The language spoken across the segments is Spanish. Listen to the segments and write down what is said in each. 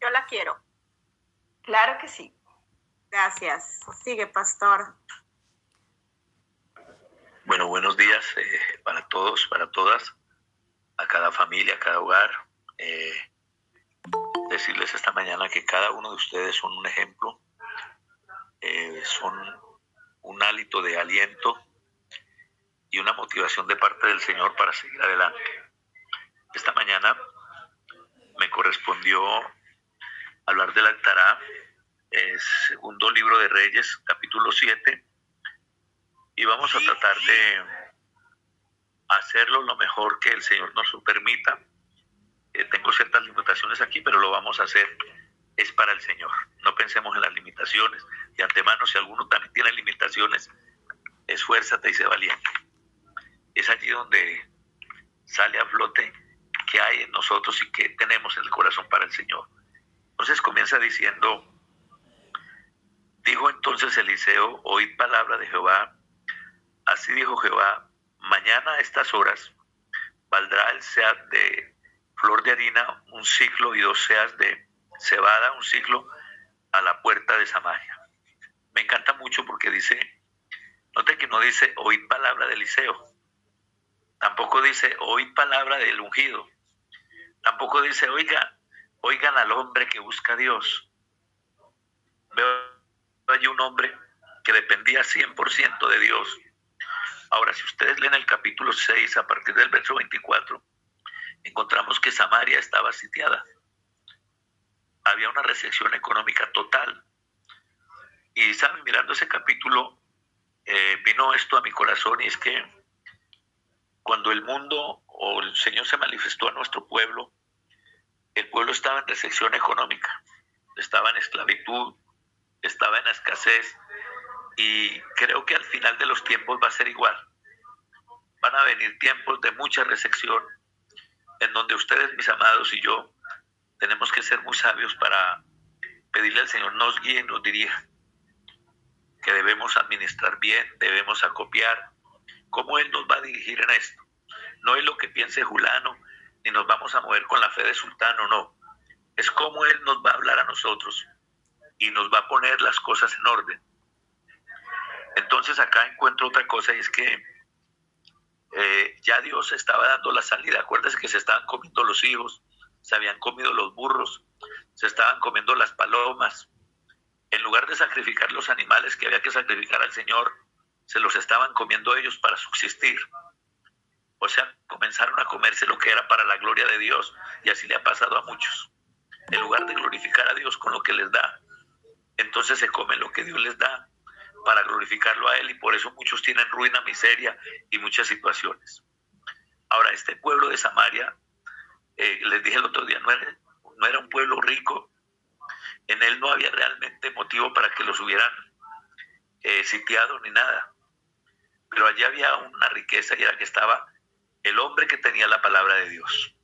Yo la quiero. Claro que sí. Gracias. Sigue, pastor. Bueno, buenos días eh, para todos, para todas, a cada familia, a cada hogar. Eh, decirles esta mañana que cada uno de ustedes son un ejemplo, eh, son un hálito de aliento y una motivación de parte del Señor para seguir adelante. Esta mañana me correspondió hablar del Altará, segundo libro de Reyes, capítulo 7, y vamos a tratar de hacerlo lo mejor que el Señor nos permita. Eh, tengo ciertas limitaciones aquí, pero lo vamos a hacer. Es para el Señor. No pensemos en las limitaciones. De antemano, si alguno también tiene limitaciones, esfuérzate y sé valiente es allí donde sale a flote que hay en nosotros y que tenemos en el corazón para el Señor. Entonces comienza diciendo, dijo entonces Eliseo, oíd palabra de Jehová, así dijo Jehová, mañana a estas horas valdrá el seas de flor de harina un ciclo y dos seas de cebada un ciclo a la puerta de Samaria. Me encanta mucho porque dice, note que no dice oíd palabra de Eliseo, Tampoco dice, oí palabra del ungido. Tampoco dice, oiga, oigan al hombre que busca a Dios. Veo allí un hombre que dependía 100% de Dios. Ahora, si ustedes leen el capítulo 6, a partir del verso 24, encontramos que Samaria estaba sitiada. Había una recesión económica total. Y, ¿saben? Mirando ese capítulo, eh, vino esto a mi corazón y es que cuando el mundo o el Señor se manifestó a nuestro pueblo, el pueblo estaba en recesión económica, estaba en esclavitud, estaba en escasez y creo que al final de los tiempos va a ser igual. Van a venir tiempos de mucha recesión en donde ustedes, mis amados, y yo tenemos que ser muy sabios para pedirle al Señor nos guíe, nos dirija, que debemos administrar bien, debemos acopiar, cómo Él nos va a dirigir en esto. No es lo que piense Julano, ni nos vamos a mover con la fe de Sultano, no. Es cómo Él nos va a hablar a nosotros y nos va a poner las cosas en orden. Entonces acá encuentro otra cosa y es que eh, ya Dios estaba dando la salida. Acuérdense que se estaban comiendo los hijos, se habían comido los burros, se estaban comiendo las palomas. En lugar de sacrificar los animales que había que sacrificar al Señor, se los estaban comiendo ellos para subsistir. O sea, comenzaron a comerse lo que era para la gloria de Dios y así le ha pasado a muchos. En lugar de glorificar a Dios con lo que les da, entonces se comen lo que Dios les da para glorificarlo a Él y por eso muchos tienen ruina, miseria y muchas situaciones. Ahora, este pueblo de Samaria, eh, les dije el otro día, no era, no era un pueblo rico, en él no había realmente motivo para que los hubieran eh, sitiado ni nada pero allí había una riqueza y era que estaba el hombre que tenía la palabra de Dios.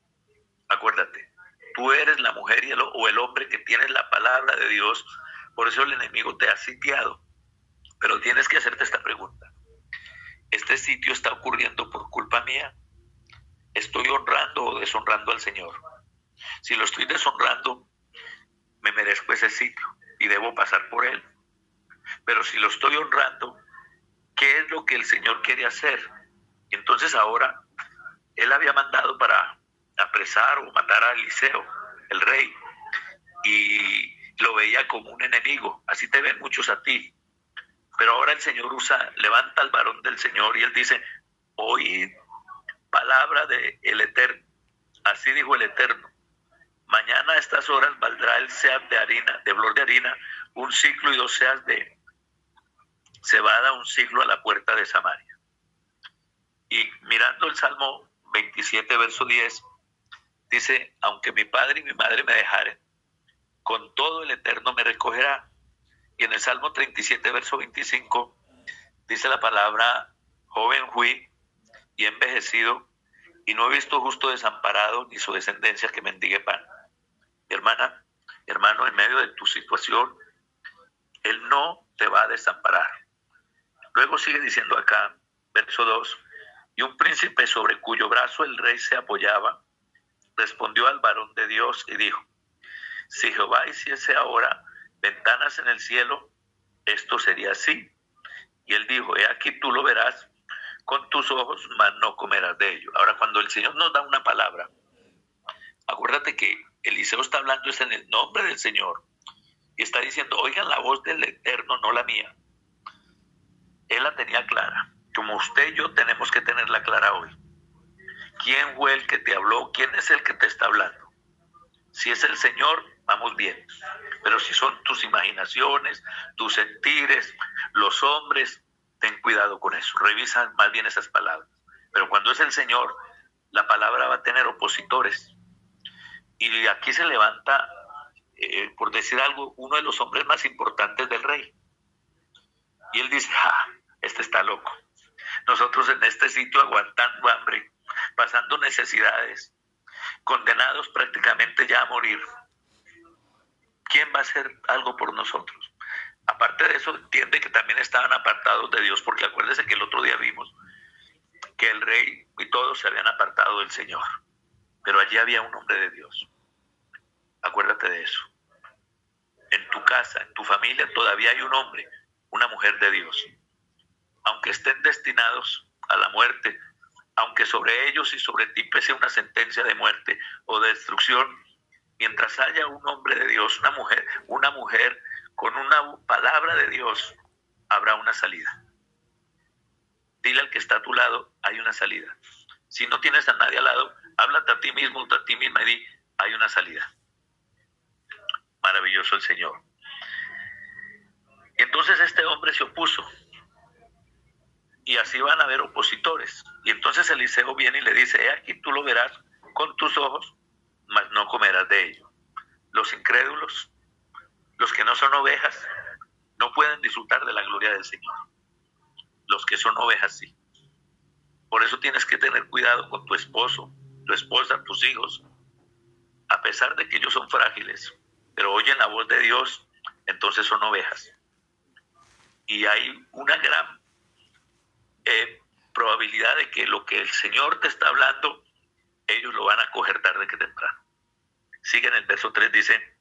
Acuérdate, tú eres la mujer y el, o el hombre que tiene la palabra de Dios, por eso el enemigo te ha sitiado. Pero tienes que hacerte esta pregunta. ¿Este sitio está ocurriendo por culpa mía? ¿Estoy honrando o deshonrando al Señor? Si lo estoy deshonrando, me merezco ese sitio y debo pasar por él. Pero si lo estoy honrando, qué es lo que el Señor quiere hacer. Entonces ahora él había mandado para apresar o matar a Eliseo, el rey, y lo veía como un enemigo. Así te ven muchos a ti. Pero ahora el Señor usa, levanta al varón del Señor y él dice, oíd palabra del el Eterno. Así dijo el Eterno. Mañana a estas horas valdrá el seas de harina, de flor de harina, un ciclo y dos seas de se va a dar un siglo a la puerta de Samaria. Y mirando el Salmo 27, verso 10, dice, aunque mi padre y mi madre me dejaren, con todo el Eterno me recogerá. Y en el Salmo 37, verso 25, dice la palabra, joven fui y envejecido, y no he visto justo desamparado ni su descendencia que mendigue pan. hermana, hermano, en medio de tu situación, Él no te va a desamparar. Luego sigue diciendo acá, verso 2, y un príncipe sobre cuyo brazo el rey se apoyaba, respondió al varón de Dios y dijo, si Jehová hiciese ahora ventanas en el cielo, esto sería así. Y él dijo, he aquí tú lo verás con tus ojos, mas no comerás de ello. Ahora, cuando el Señor nos da una palabra, acuérdate que Eliseo está hablando es en el nombre del Señor y está diciendo, oigan la voz del Eterno, no la mía. Él la tenía clara, como usted y yo tenemos que tenerla clara hoy. ¿Quién fue el que te habló? ¿Quién es el que te está hablando? Si es el Señor, vamos bien. Pero si son tus imaginaciones, tus sentires, los hombres, ten cuidado con eso. Revisa más bien esas palabras. Pero cuando es el Señor, la palabra va a tener opositores. Y aquí se levanta, eh, por decir algo, uno de los hombres más importantes del rey. Y él dice, ah, este está loco. Nosotros en este sitio aguantando hambre, pasando necesidades, condenados prácticamente ya a morir. ¿Quién va a hacer algo por nosotros? Aparte de eso, entiende que también estaban apartados de Dios, porque acuérdese que el otro día vimos que el rey y todos se habían apartado del Señor, pero allí había un hombre de Dios. Acuérdate de eso. En tu casa, en tu familia, todavía hay un hombre, una mujer de Dios. Aunque estén destinados a la muerte, aunque sobre ellos y sobre ti pese una sentencia de muerte o de destrucción, mientras haya un hombre de Dios, una mujer, una mujer con una palabra de Dios, habrá una salida. Dile al que está a tu lado, hay una salida. Si no tienes a nadie al lado, háblate a ti mismo, a ti misma y di, hay una salida. Maravilloso el Señor. Entonces este hombre se opuso y así van a haber opositores. Y entonces Eliseo viene y le dice, he aquí tú lo verás con tus ojos, mas no comerás de ello. Los incrédulos, los que no son ovejas, no pueden disfrutar de la gloria del Señor. Los que son ovejas sí. Por eso tienes que tener cuidado con tu esposo, tu esposa, tus hijos. A pesar de que ellos son frágiles, pero oyen la voz de Dios, entonces son ovejas. Y hay una gran eh, probabilidad de que lo que el Señor te está hablando, ellos lo van a coger tarde que temprano. Sigue en el verso 3, dice,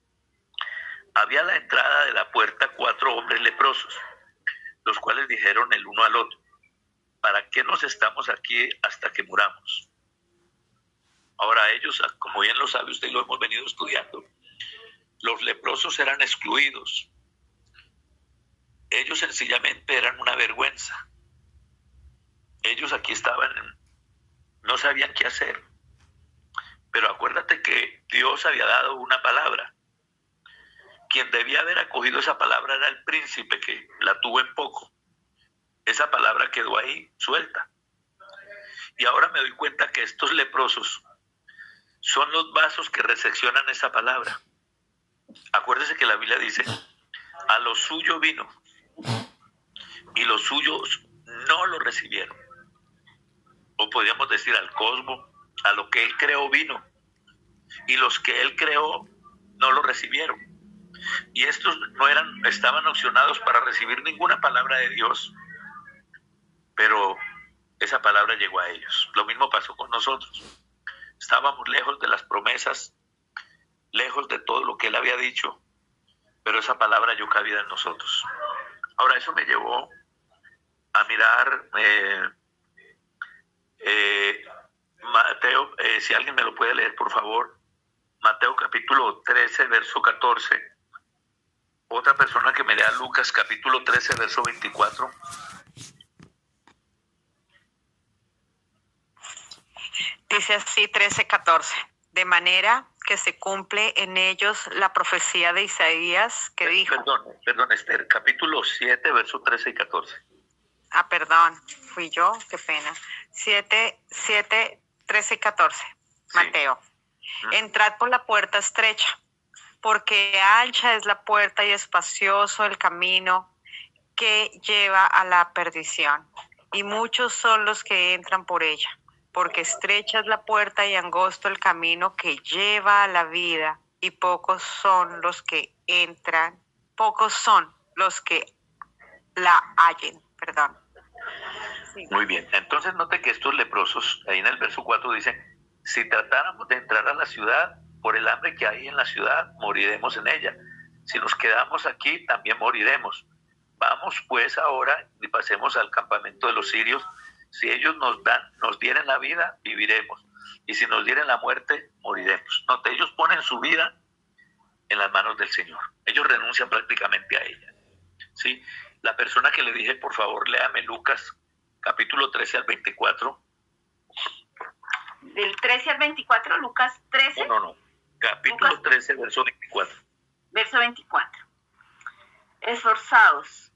había a la entrada de la puerta cuatro hombres leprosos, los cuales dijeron el uno al otro, ¿para qué nos estamos aquí hasta que muramos? Ahora ellos, como bien lo sabe usted lo hemos venido estudiando, los leprosos eran excluidos. Ellos sencillamente eran una vergüenza ellos aquí estaban, no sabían qué hacer. Pero acuérdate que Dios había dado una palabra. Quien debía haber acogido esa palabra era el príncipe que la tuvo en poco. Esa palabra quedó ahí suelta. Y ahora me doy cuenta que estos leprosos son los vasos que recepcionan esa palabra. Acuérdese que la Biblia dice, a lo suyo vino y los suyos no lo recibieron o podríamos decir al cosmos, a lo que él creó vino. Y los que él creó no lo recibieron. Y estos no eran, estaban opcionados para recibir ninguna palabra de Dios. Pero esa palabra llegó a ellos. Lo mismo pasó con nosotros. Estábamos lejos de las promesas, lejos de todo lo que él había dicho, pero esa palabra yo cabida en nosotros. Ahora eso me llevó a mirar eh, eh, Mateo, eh, si alguien me lo puede leer, por favor. Mateo capítulo 13, verso 14. Otra persona que me lea Lucas capítulo 13, verso 24. Dice así 13, 14. De manera que se cumple en ellos la profecía de Isaías que dijo. Perdón, perdón, Esther, capítulo 7, verso 13 y 14. Ah, perdón, fui yo, qué pena. 7, 7, 13 y 14, Mateo. Entrad por la puerta estrecha, porque ancha es la puerta y espacioso el camino que lleva a la perdición, y muchos son los que entran por ella, porque estrecha es la puerta y angosto el camino que lleva a la vida, y pocos son los que entran, pocos son los que la hallen perdón. Muy bien, entonces note que estos leprosos, ahí en el verso 4 dicen, si tratáramos de entrar a la ciudad, por el hambre que hay en la ciudad, moriremos en ella. Si nos quedamos aquí, también moriremos. Vamos pues ahora y pasemos al campamento de los sirios. Si ellos nos dan, nos dieren la vida, viviremos. Y si nos dieren la muerte, moriremos. No, ellos ponen su vida en las manos del Señor. Ellos renuncian prácticamente a ella. ¿Sí? La persona que le dije, por favor, léame Lucas capítulo 13 al 24. Del 13 al 24, Lucas 13. No, no, no. Capítulo 13, verso 24. Verso 24. Esforzados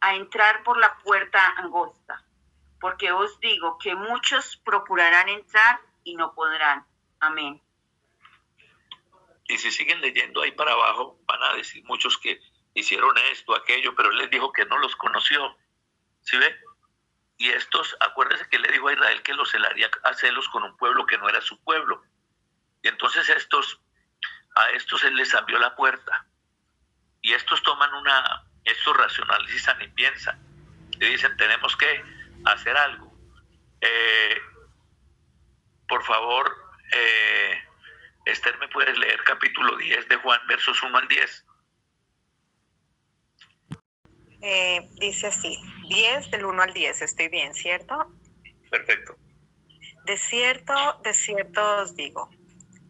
a entrar por la puerta angosta, porque os digo que muchos procurarán entrar y no podrán. Amén. Y si siguen leyendo ahí para abajo, van a decir muchos que hicieron esto, aquello, pero él les dijo que no los conoció. ¿Sí ve? Y estos, acuérdense que le dijo a Israel que los celaría a celos con un pueblo que no era su pueblo. Y entonces estos, a estos él les abrió la puerta. Y estos toman una, estos racionalizan y piensan. Y dicen, tenemos que hacer algo. Eh, por favor, eh, Esther, ¿me puedes leer capítulo 10 de Juan, versos 1 al 10? Eh, dice así, 10 del 1 al 10, estoy bien, ¿cierto? Perfecto. De cierto, de cierto os digo,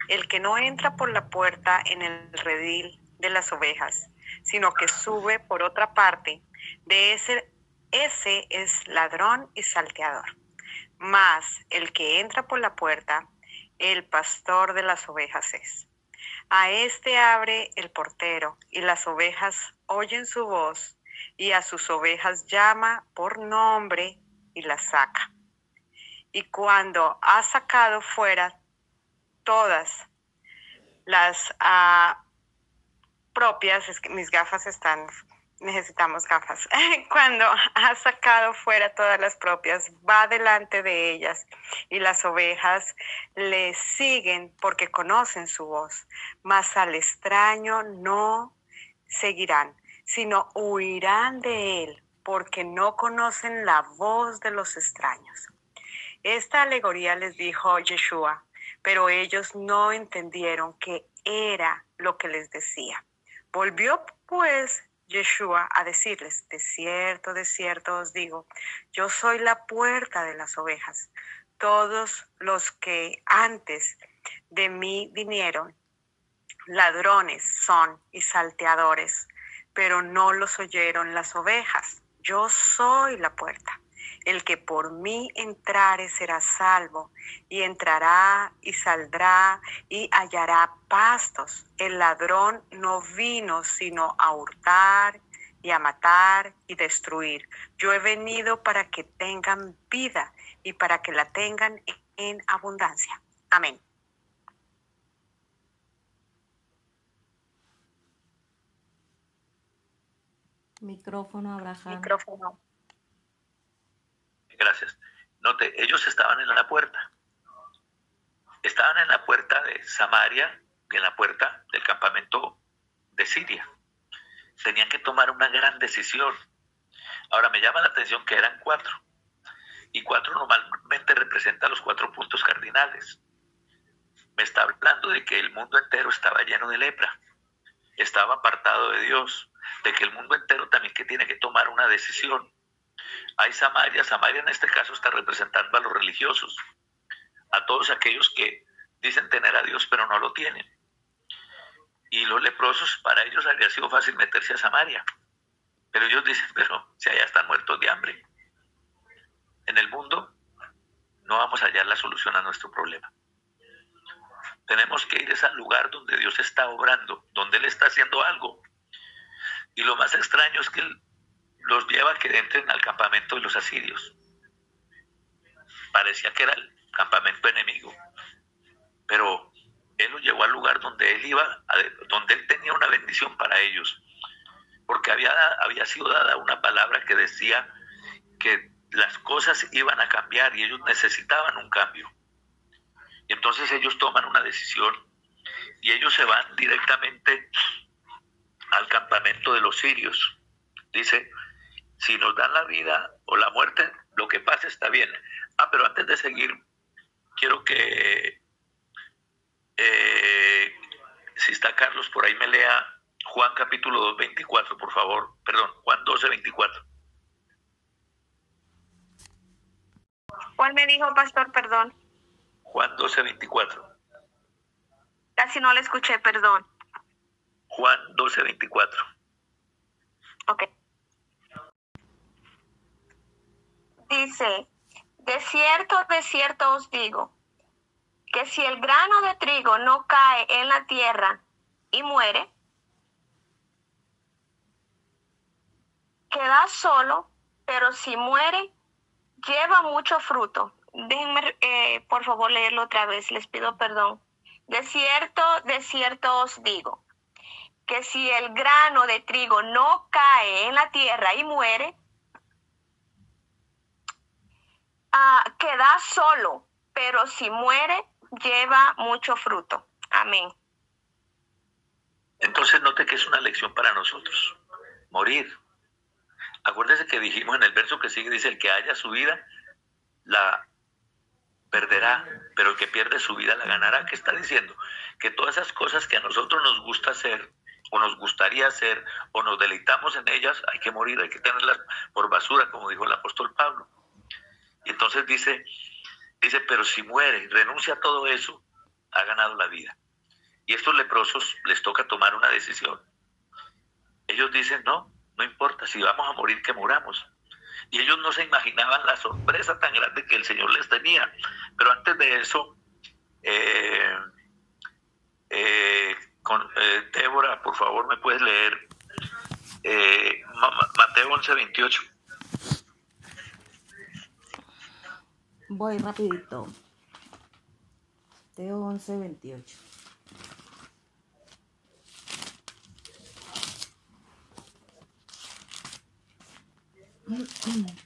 el que no entra por la puerta en el redil de las ovejas, sino que sube por otra parte, de ese, ese es ladrón y salteador. Mas el que entra por la puerta, el pastor de las ovejas es. A este abre el portero, y las ovejas oyen su voz, y a sus ovejas llama por nombre y las saca. Y cuando ha sacado fuera todas las ah, propias, es que mis gafas están, necesitamos gafas, cuando ha sacado fuera todas las propias, va delante de ellas y las ovejas le siguen porque conocen su voz, mas al extraño no seguirán sino huirán de él, porque no conocen la voz de los extraños. Esta alegoría les dijo Yeshua, pero ellos no entendieron que era lo que les decía. Volvió pues Yeshua a decirles, de cierto, de cierto os digo, yo soy la puerta de las ovejas. Todos los que antes de mí vinieron, ladrones son y salteadores, pero no los oyeron las ovejas. Yo soy la puerta. El que por mí entrare será salvo, y entrará y saldrá y hallará pastos. El ladrón no vino sino a hurtar y a matar y destruir. Yo he venido para que tengan vida y para que la tengan en abundancia. Amén. Micrófono, Abraham. Micrófono. Gracias. Note, ellos estaban en la puerta. Estaban en la puerta de Samaria y en la puerta del campamento de Siria. Tenían que tomar una gran decisión. Ahora me llama la atención que eran cuatro. Y cuatro normalmente representan los cuatro puntos cardinales. Me está hablando de que el mundo entero estaba lleno de lepra. Estaba apartado de Dios de que el mundo entero también que tiene que tomar una decisión. Hay Samaria, Samaria en este caso está representando a los religiosos, a todos aquellos que dicen tener a Dios pero no lo tienen. Y los leprosos, para ellos habría sido fácil meterse a Samaria. Pero ellos dicen, pero si allá están muertos de hambre. En el mundo no vamos a hallar la solución a nuestro problema. Tenemos que ir a ese lugar donde Dios está obrando, donde Él está haciendo algo. Y lo más extraño es que los lleva a que entren al campamento de los asirios. Parecía que era el campamento enemigo, pero él los llevó al lugar donde él iba, donde él tenía una bendición para ellos, porque había, había sido dada una palabra que decía que las cosas iban a cambiar y ellos necesitaban un cambio. Y entonces ellos toman una decisión y ellos se van directamente al campamento de los sirios. Dice, si nos dan la vida o la muerte, lo que pase está bien. Ah, pero antes de seguir, quiero que Eh, si está Carlos, por ahí me lea Juan capítulo 2, 24, por favor. Perdón, Juan 12, 24. ¿Cuál me dijo, pastor? Perdón. Juan 12, 24. Casi no le escuché, perdón. Juan 12, 24. Ok. Dice, de cierto, de cierto os digo, que si el grano de trigo no cae en la tierra y muere, queda solo, pero si muere, lleva mucho fruto. Déjenme, eh, por favor, leerlo otra vez, les pido perdón. De cierto, de cierto os digo, que si el grano de trigo no cae en la tierra y muere, ah, queda solo, pero si muere, lleva mucho fruto. Amén. Entonces note que es una lección para nosotros. Morir. Acuérdese que dijimos en el verso que sigue, dice, el que haya su vida, la perderá, pero el que pierde su vida la ganará. ¿Qué está diciendo? Que todas esas cosas que a nosotros nos gusta hacer, o nos gustaría hacer, o nos deleitamos en ellas, hay que morir, hay que tenerlas por basura, como dijo el apóstol Pablo. Y entonces dice, dice, pero si muere, renuncia a todo eso, ha ganado la vida. Y estos leprosos les toca tomar una decisión. Ellos dicen, no, no importa, si vamos a morir, que muramos. Y ellos no se imaginaban la sorpresa tan grande que el Señor les tenía. Pero antes de eso, eh, eh, con, eh, Débora, por favor, me puedes leer Mateo 11, 28. Voy rapidito. Mateo 11, 28.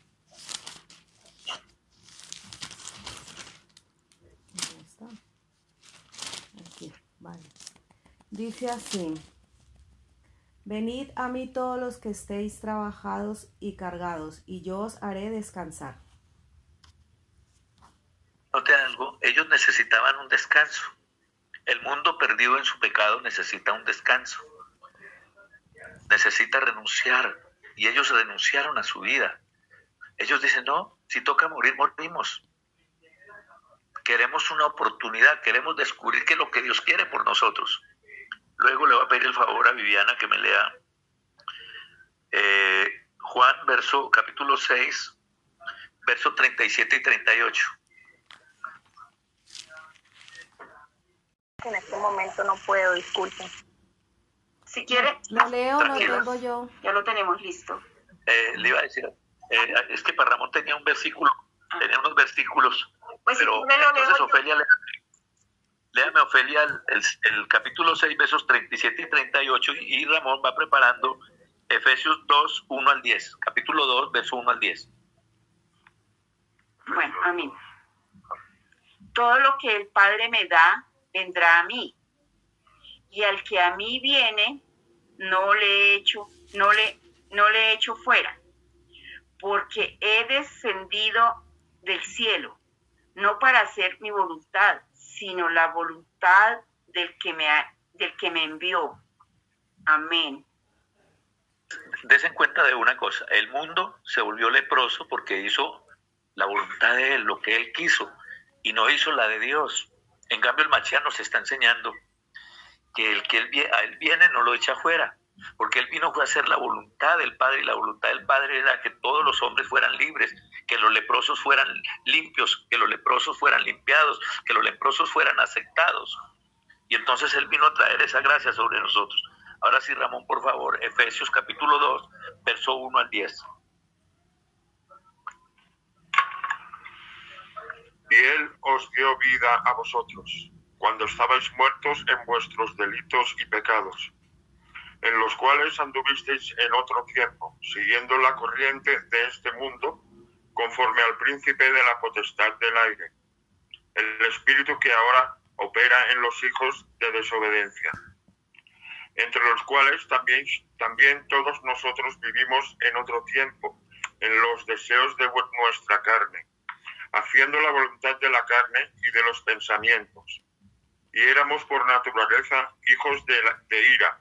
Aquí, vale. Dice así. Venid a mí todos los que estéis trabajados y cargados, y yo os haré descansar. Note algo, ellos necesitaban un descanso. El mundo perdido en su pecado necesita un descanso. Necesita renunciar y ellos renunciaron a su vida. Ellos dicen, no, si toca morir, morimos. Queremos una oportunidad, queremos descubrir qué es lo que Dios quiere por nosotros. Luego le voy a pedir el favor a Viviana que me lea eh, Juan, verso capítulo 6, verso 37 y 38. En este momento no puedo, disculpen. Si quiere, Lo leo, lo tengo yo. ya lo tenemos listo. Eh, le iba a decir, eh, es que para Ramón tenía un versículo, tenía unos versículos, Pues pero entonces yo. Ofelia, lé- léame Ofelia el, el- capítulo 6, versos 37 y 38, y, Ramón va preparando Efesios 2, 1 al 10, capítulo 2, verso 1 al 10. Bueno, a mí. Todo lo que el Padre me da, vendrá a mí. Y al que a mí viene, no le he hecho, no le, no le he hecho fuera. Porque he descendido del cielo, no para hacer mi voluntad, sino la voluntad del que me, del que me envió. Amén. Desen cuenta de una cosa, el mundo se volvió leproso porque hizo la voluntad de él, lo que él quiso, y no hizo la de Dios. En cambio, el Machián nos está enseñando que el que él, a él viene no lo echa afuera, porque él vino a hacer la voluntad del Padre, y la voluntad del Padre era que todos los hombres fueran libres, que los leprosos fueran limpios, que los leprosos fueran limpiados, que los leprosos fueran aceptados. Y entonces Él vino a traer esa gracia sobre nosotros. Ahora sí, Ramón, por favor, Efesios capítulo 2, verso 1 al 10. y él os dio vida a vosotros, cuando estabais muertos en vuestros delitos y pecados, en los cuales anduvisteis en otro tiempo, siguiendo la corriente de este mundo, conforme al príncipe de la potestad del aire, el espíritu que ahora opera en los hijos de desobediencia, entre los cuales también, también todos nosotros vivimos en otro tiempo, en los deseos de nuestra carne haciendo la voluntad de la carne y de los pensamientos. y éramos por naturaleza hijos de, de ira,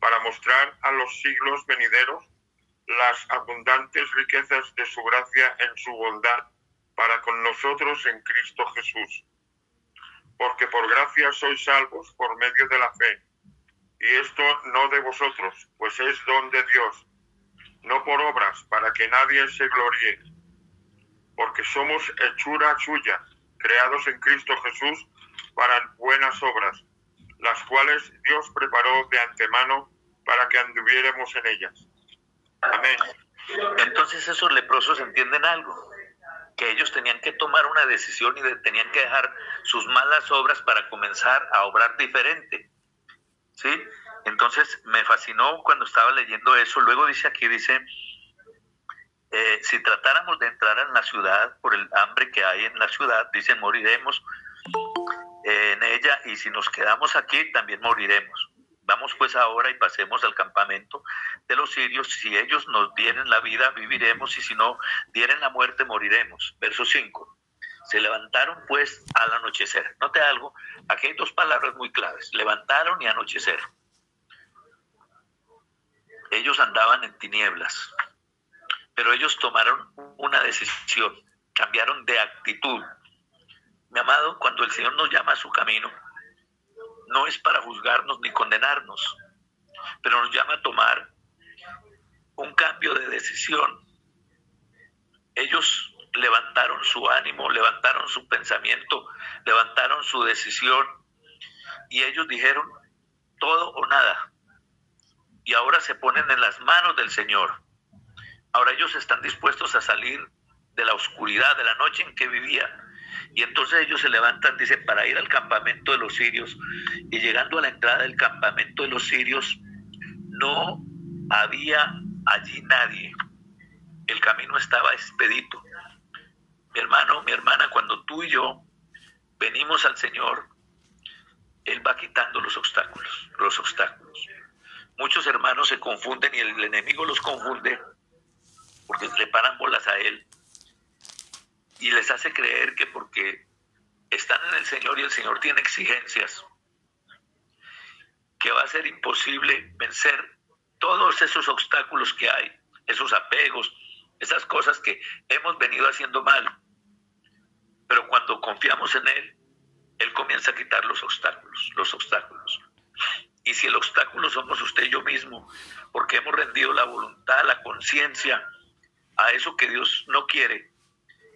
para mostrar a los siglos venideros las abundantes riquezas de su gracia en su bondad para con nosotros en Cristo Jesús. Porque por gracia sois salvos por medio de la fe y esto no de vosotros, pues es don de Dios, no por obras, para que nadie se gloríe, porque somos hechura suya, creados en Cristo Jesús para buenas obras, las cuales Dios preparó de antemano para que anduviéramos en ellas. Amén. Entonces esos leprosos entienden algo, que ellos tenían que tomar una decisión y tenían que dejar sus malas obras para comenzar a obrar diferente. ¿sí? Entonces me fascinó cuando estaba leyendo eso. Luego dice aquí, dice, eh, si tratáramos de entrar en la ciudad por el hambre que hay en la ciudad, dicen, moriremos en ella y si nos quedamos aquí, también moriremos. Vamos pues ahora y pasemos al campamento de los sirios. Si ellos nos dieren la vida, viviremos, y si no dieren la muerte, moriremos. Verso 5. Se levantaron pues al anochecer. Note algo, aquí hay dos palabras muy claves, levantaron y anochecer. Ellos andaban en tinieblas, pero ellos tomaron una decisión, cambiaron de actitud. Mi amado, cuando el Señor nos llama a su camino, no es para juzgarnos ni condenarnos, pero nos llama a tomar un cambio de decisión. Ellos levantaron su ánimo, levantaron su pensamiento, levantaron su decisión y ellos dijeron todo o nada. Y ahora se ponen en las manos del Señor. Ahora ellos están dispuestos a salir de la oscuridad de la noche en que vivía. Y entonces ellos se levantan, dice, para ir al campamento de los sirios. Y llegando a la entrada del campamento de los sirios, no había allí nadie. El camino estaba expedito. Mi hermano, mi hermana, cuando tú y yo venimos al Señor, Él va quitando los obstáculos, los obstáculos. Muchos hermanos se confunden y el enemigo los confunde porque le paran bolas a Él y les hace creer que porque están en el Señor y el Señor tiene exigencias, que va a ser imposible vencer todos esos obstáculos que hay, esos apegos, esas cosas que hemos venido haciendo mal. Pero cuando confiamos en Él, Él comienza a quitar los obstáculos, los obstáculos. Y si el obstáculo somos usted y yo mismo, porque hemos rendido la voluntad, la conciencia a eso que Dios no quiere,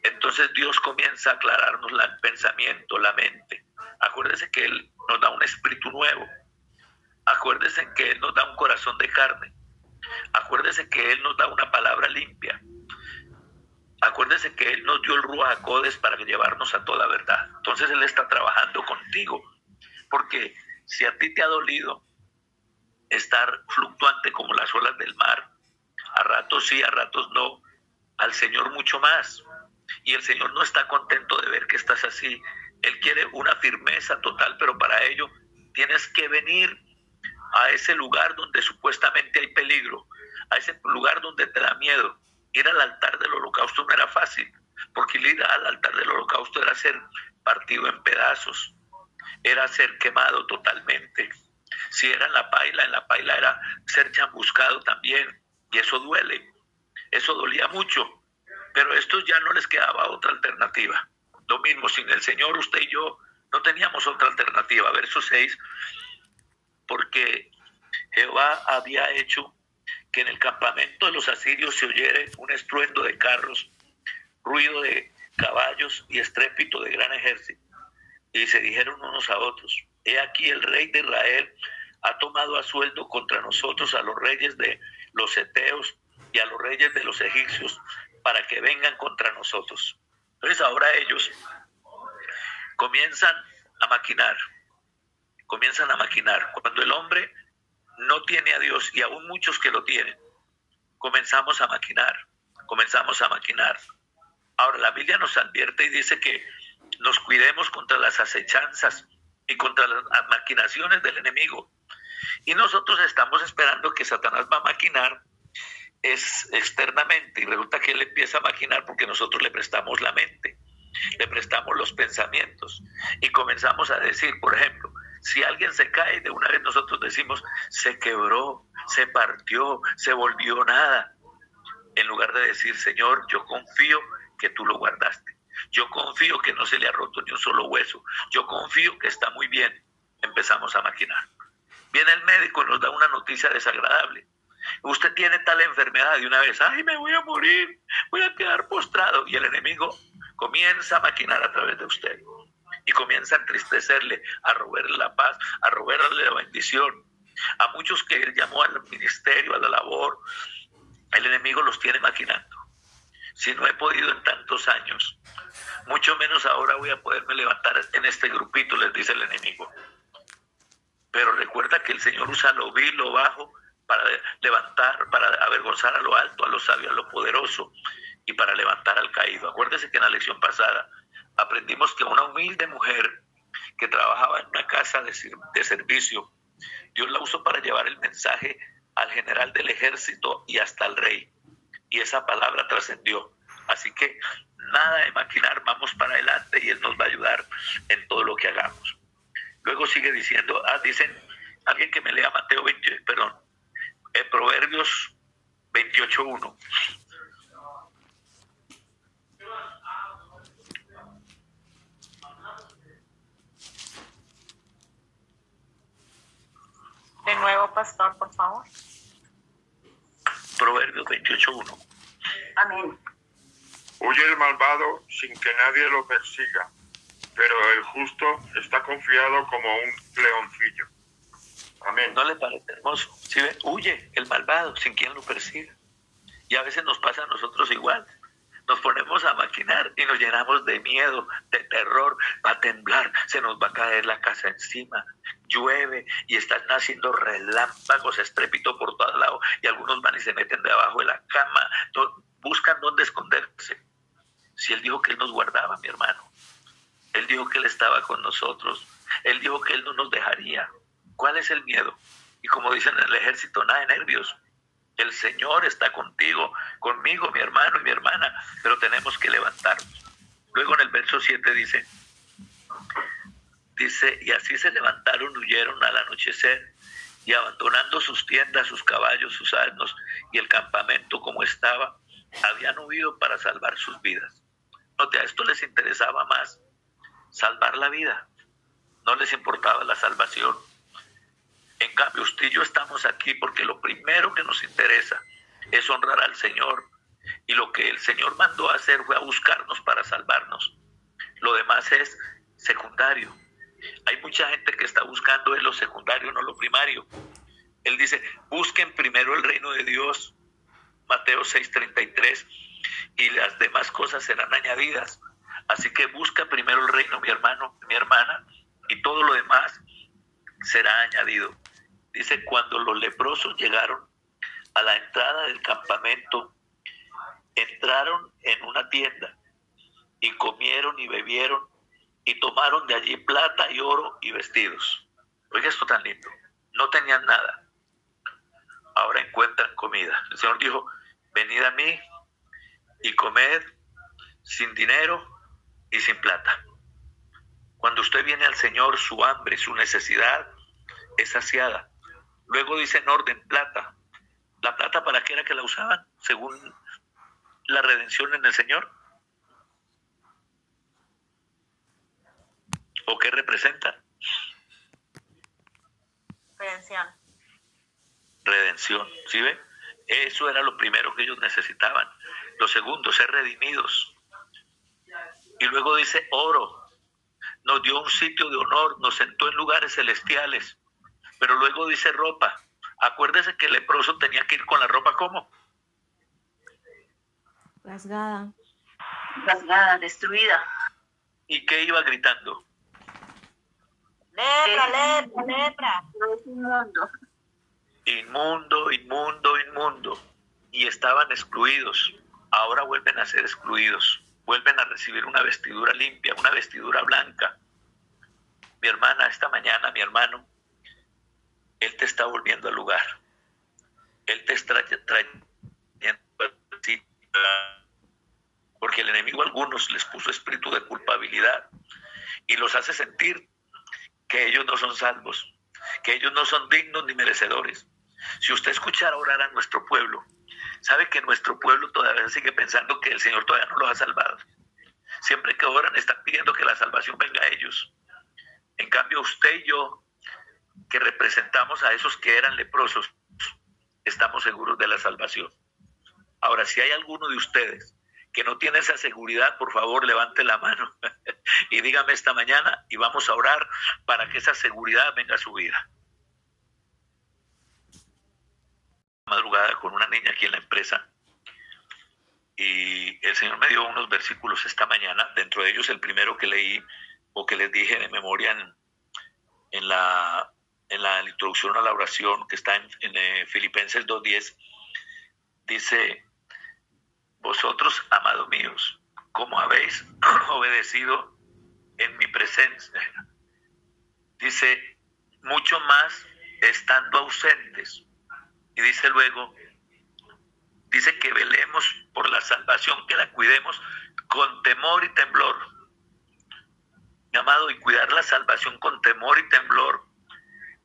entonces Dios comienza a aclararnos el pensamiento, la mente. Acuérdese que Él nos da un espíritu nuevo. Acuérdese que Él nos da un corazón de carne. Acuérdese que Él nos da una palabra limpia. Acuérdese que Él nos dio el Ruach Codes para llevarnos a toda verdad. Entonces Él está trabajando contigo. Porque si a ti te ha dolido estar fluctuante como las olas del mar, a ratos sí, a ratos no, al Señor mucho más. Y el Señor no está contento de ver que estás así. Él quiere una firmeza total, pero para ello tienes que venir a ese lugar donde supuestamente hay peligro, a ese lugar donde te da miedo, ir al altar del holocausto no era fácil, porque ir al altar del holocausto era ser partido en pedazos, era ser quemado totalmente. Si era en la paila, en la paila era ser chambuscado también, y eso duele, eso dolía mucho, pero estos ya no les quedaba otra alternativa. Lo mismo, sin el Señor, usted y yo no teníamos otra alternativa. Verso 6, porque Jehová había hecho que en el campamento de los asirios se oyere un estruendo de carros, ruido de caballos y estrépito de gran ejército. Y se dijeron unos a otros, he aquí el rey de Israel ha tomado a sueldo contra nosotros a los reyes de los eteos y a los reyes de los egipcios para que vengan contra nosotros. Entonces ahora ellos comienzan a maquinar, comienzan a maquinar. Cuando el hombre no tiene a Dios y aún muchos que lo tienen, comenzamos a maquinar, comenzamos a maquinar. Ahora la Biblia nos advierte y dice que nos cuidemos contra las acechanzas y contra las maquinaciones del enemigo. Y nosotros estamos esperando que Satanás va a maquinar es externamente y resulta que él empieza a maquinar porque nosotros le prestamos la mente, le prestamos los pensamientos y comenzamos a decir, por ejemplo, si alguien se cae, de una vez nosotros decimos, se quebró, se partió, se volvió nada. En lugar de decir, Señor, yo confío que tú lo guardaste. Yo confío que no se le ha roto ni un solo hueso. Yo confío que está muy bien. Empezamos a maquinar. Viene el médico y nos da una noticia desagradable. Usted tiene tal enfermedad de una vez, ay, me voy a morir, voy a quedar postrado. Y el enemigo comienza a maquinar a través de usted y comienza a entristecerle, a robarle la paz, a robarle la bendición. A muchos que él llamó al ministerio, a la labor, el enemigo los tiene maquinando. Si no he podido en tantos años, mucho menos ahora voy a poderme levantar en este grupito, les dice el enemigo. Pero recuerda que el Señor usa lo vil, lo bajo, para levantar, para avergonzar a lo alto, a lo sabio, a lo poderoso y para levantar al caído. Acuérdese que en la lección pasada aprendimos que una humilde mujer que trabajaba en una casa de, de servicio, Dios la usó para llevar el mensaje al general del ejército y hasta al rey. Y esa palabra trascendió. Así que nada de maquinar, vamos para adelante y Él nos va a ayudar en todo lo que hagamos. Luego sigue diciendo, ah, dicen, alguien que me lea Mateo 20, perdón, en Proverbios 28.1. De nuevo, pastor, por favor. Proverbios 28.1. Amén. Huye el malvado sin que nadie lo persiga, pero el justo está confiado como un leoncillo. ¿No le parece hermoso? ¿Sí ve? Huye el malvado sin quien lo persiga. Y a veces nos pasa a nosotros igual nos ponemos a maquinar y nos llenamos de miedo, de terror, va a temblar, se nos va a caer la casa encima, llueve y están naciendo relámpagos, estrépito por todos lados y algunos van y se meten debajo de la cama, buscan dónde esconderse. Si Él dijo que Él nos guardaba, mi hermano, Él dijo que Él estaba con nosotros, Él dijo que Él no nos dejaría. ¿Cuál es el miedo? Y como dicen en el ejército, nada de nervios, el Señor está contigo, conmigo, mi hermano y mi hermana, pero tenemos que levantarnos. Luego en el verso 7 dice, dice, y así se levantaron, huyeron al anochecer, y abandonando sus tiendas, sus caballos, sus asnos y el campamento como estaba, habían huido para salvar sus vidas. Note, a esto les interesaba más salvar la vida, no les importaba la salvación en cambio, usted y yo estamos aquí porque lo primero que nos interesa es honrar al Señor. Y lo que el Señor mandó a hacer fue a buscarnos para salvarnos. Lo demás es secundario. Hay mucha gente que está buscando en lo secundario, no lo primario. Él dice, busquen primero el reino de Dios, Mateo 6:33, y las demás cosas serán añadidas. Así que busca primero el reino, mi hermano, mi hermana, y todo lo demás será añadido. Dice, cuando los leprosos llegaron a la entrada del campamento, entraron en una tienda y comieron y bebieron y tomaron de allí plata y oro y vestidos. Oiga esto tan lindo. No tenían nada. Ahora encuentran comida. El Señor dijo, venid a mí y comed sin dinero y sin plata. Cuando usted viene al Señor, su hambre, su necesidad es saciada. Luego dice en orden, plata. ¿La plata para qué era que la usaban? Según la redención en el Señor. ¿O qué representa? Redención. Redención, ¿sí ve? Eso era lo primero que ellos necesitaban. Lo segundo, ser redimidos. Y luego dice oro. Nos dio un sitio de honor, nos sentó en lugares celestiales. Pero luego dice ropa. Acuérdese que el leproso tenía que ir con la ropa como. Rasgada. Rasgada, destruida. ¿Y qué iba gritando? Lepra, lepra, lepra. Es inmundo. Inmundo, inmundo, inmundo. Y estaban excluidos. Ahora vuelven a ser excluidos. Vuelven a recibir una vestidura limpia, una vestidura blanca. Mi hermana, esta mañana, mi hermano, Él te está volviendo al lugar. Él te está trayendo porque el enemigo a algunos les puso espíritu de culpabilidad y los hace sentir que ellos no son salvos, que ellos no son dignos ni merecedores. Si usted escuchara orar a nuestro pueblo, sabe que nuestro pueblo todavía sigue pensando que el Señor todavía no los ha salvado. Siempre que oran están pidiendo que la salvación venga a ellos. En cambio, usted y yo, que representamos a esos que eran leprosos, estamos seguros de la salvación. Ahora, si hay alguno de ustedes que no tiene esa seguridad, por favor, levante la mano y dígame esta mañana y vamos a orar para que esa seguridad venga a su vida. Madrugada con una niña aquí en la empresa y el Señor me dio unos versículos esta mañana, dentro de ellos el primero que leí o que les dije de memoria en, la, en la introducción a la oración que está en, en eh, Filipenses 2.10, dice, vosotros, amados míos, como habéis obedecido en mi presencia. Dice, mucho más estando ausentes. Y dice luego, dice que velemos por la salvación, que la cuidemos con temor y temblor. Amado, y cuidar la salvación con temor y temblor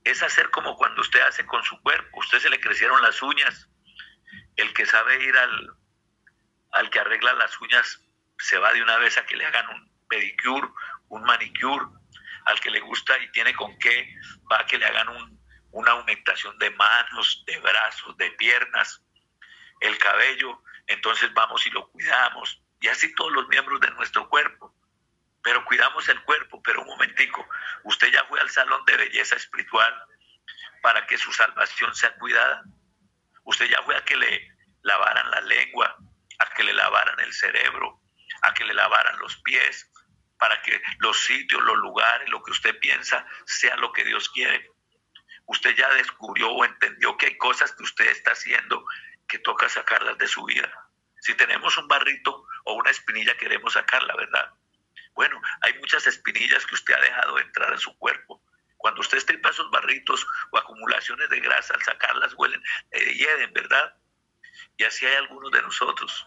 es hacer como cuando usted hace con su cuerpo. Usted se le crecieron las uñas. El que sabe ir al, al que arregla las uñas se va de una vez a que le hagan un pedicure, un manicure, al que le gusta y tiene con qué, va a que le hagan una aumentación de manos, de brazos, de piernas, el cabello, entonces vamos y lo cuidamos, y así todos los miembros de nuestro cuerpo. Pero cuidamos el cuerpo, pero un momentico, usted ya fue al salón de belleza espiritual para que su salvación sea cuidada. Usted ya fue a que le lavaran la lengua, a que le lavaran el cerebro, a que le lavaran los pies, para que los sitios, los lugares, lo que usted piensa sea lo que Dios quiere. Usted ya descubrió o entendió que hay cosas que usted está haciendo que toca sacarlas de su vida. Si tenemos un barrito o una espinilla, queremos sacarla, ¿verdad? Bueno, hay muchas espinillas que usted ha dejado entrar en su cuerpo. Cuando usted estripa esos barritos o acumulaciones de grasa, al sacarlas huelen, eh, ¿verdad? Y así hay algunos de nosotros.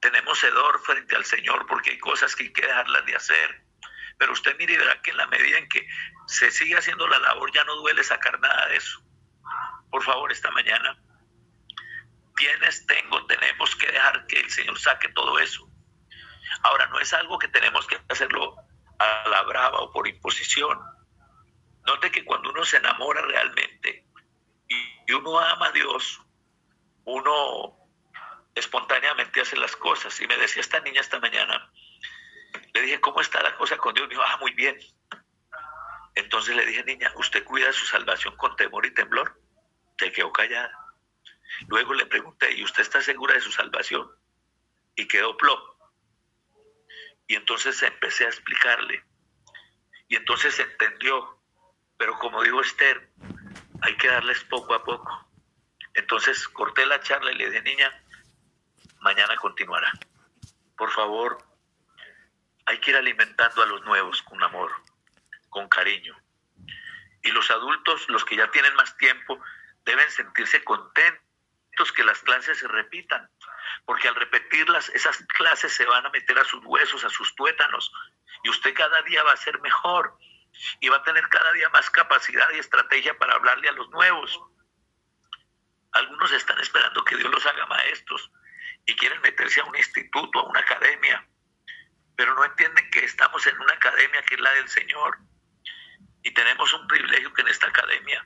Tenemos hedor frente al Señor porque hay cosas que hay que dejarlas de hacer. Pero usted mire y verá que en la medida en que se sigue haciendo la labor ya no duele sacar nada de eso. Por favor, esta mañana, ¿quiénes tengo? Tenemos que dejar que el Señor saque todo eso. Ahora, no es algo que tenemos que hacerlo a la brava o por imposición. Note que cuando uno se enamora realmente y uno ama a Dios, uno espontáneamente hace las cosas. Y me decía esta niña esta mañana, le dije, ¿cómo está la cosa con Dios? Me dijo, ah, muy bien. Entonces le dije, niña, ¿usted cuida su salvación con temor y temblor? Se quedó callada. Luego le pregunté, ¿y usted está segura de su salvación? Y quedó plop. Y entonces empecé a explicarle. Y entonces entendió. Pero como dijo Esther, hay que darles poco a poco. Entonces corté la charla y le dije, niña, mañana continuará. Por favor, hay que ir alimentando a los nuevos con amor, con cariño. Y los adultos, los que ya tienen más tiempo, deben sentirse contentos que las clases se repitan, porque al repetirlas, esas clases se van a meter a sus huesos, a sus tuétanos, y usted cada día va a ser mejor y va a tener cada día más capacidad y estrategia para hablarle a los nuevos. Algunos están esperando que Dios los haga maestros y quieren meterse a un instituto, a una academia, pero no entienden que estamos en una academia que es la del Señor y tenemos un privilegio que en esta academia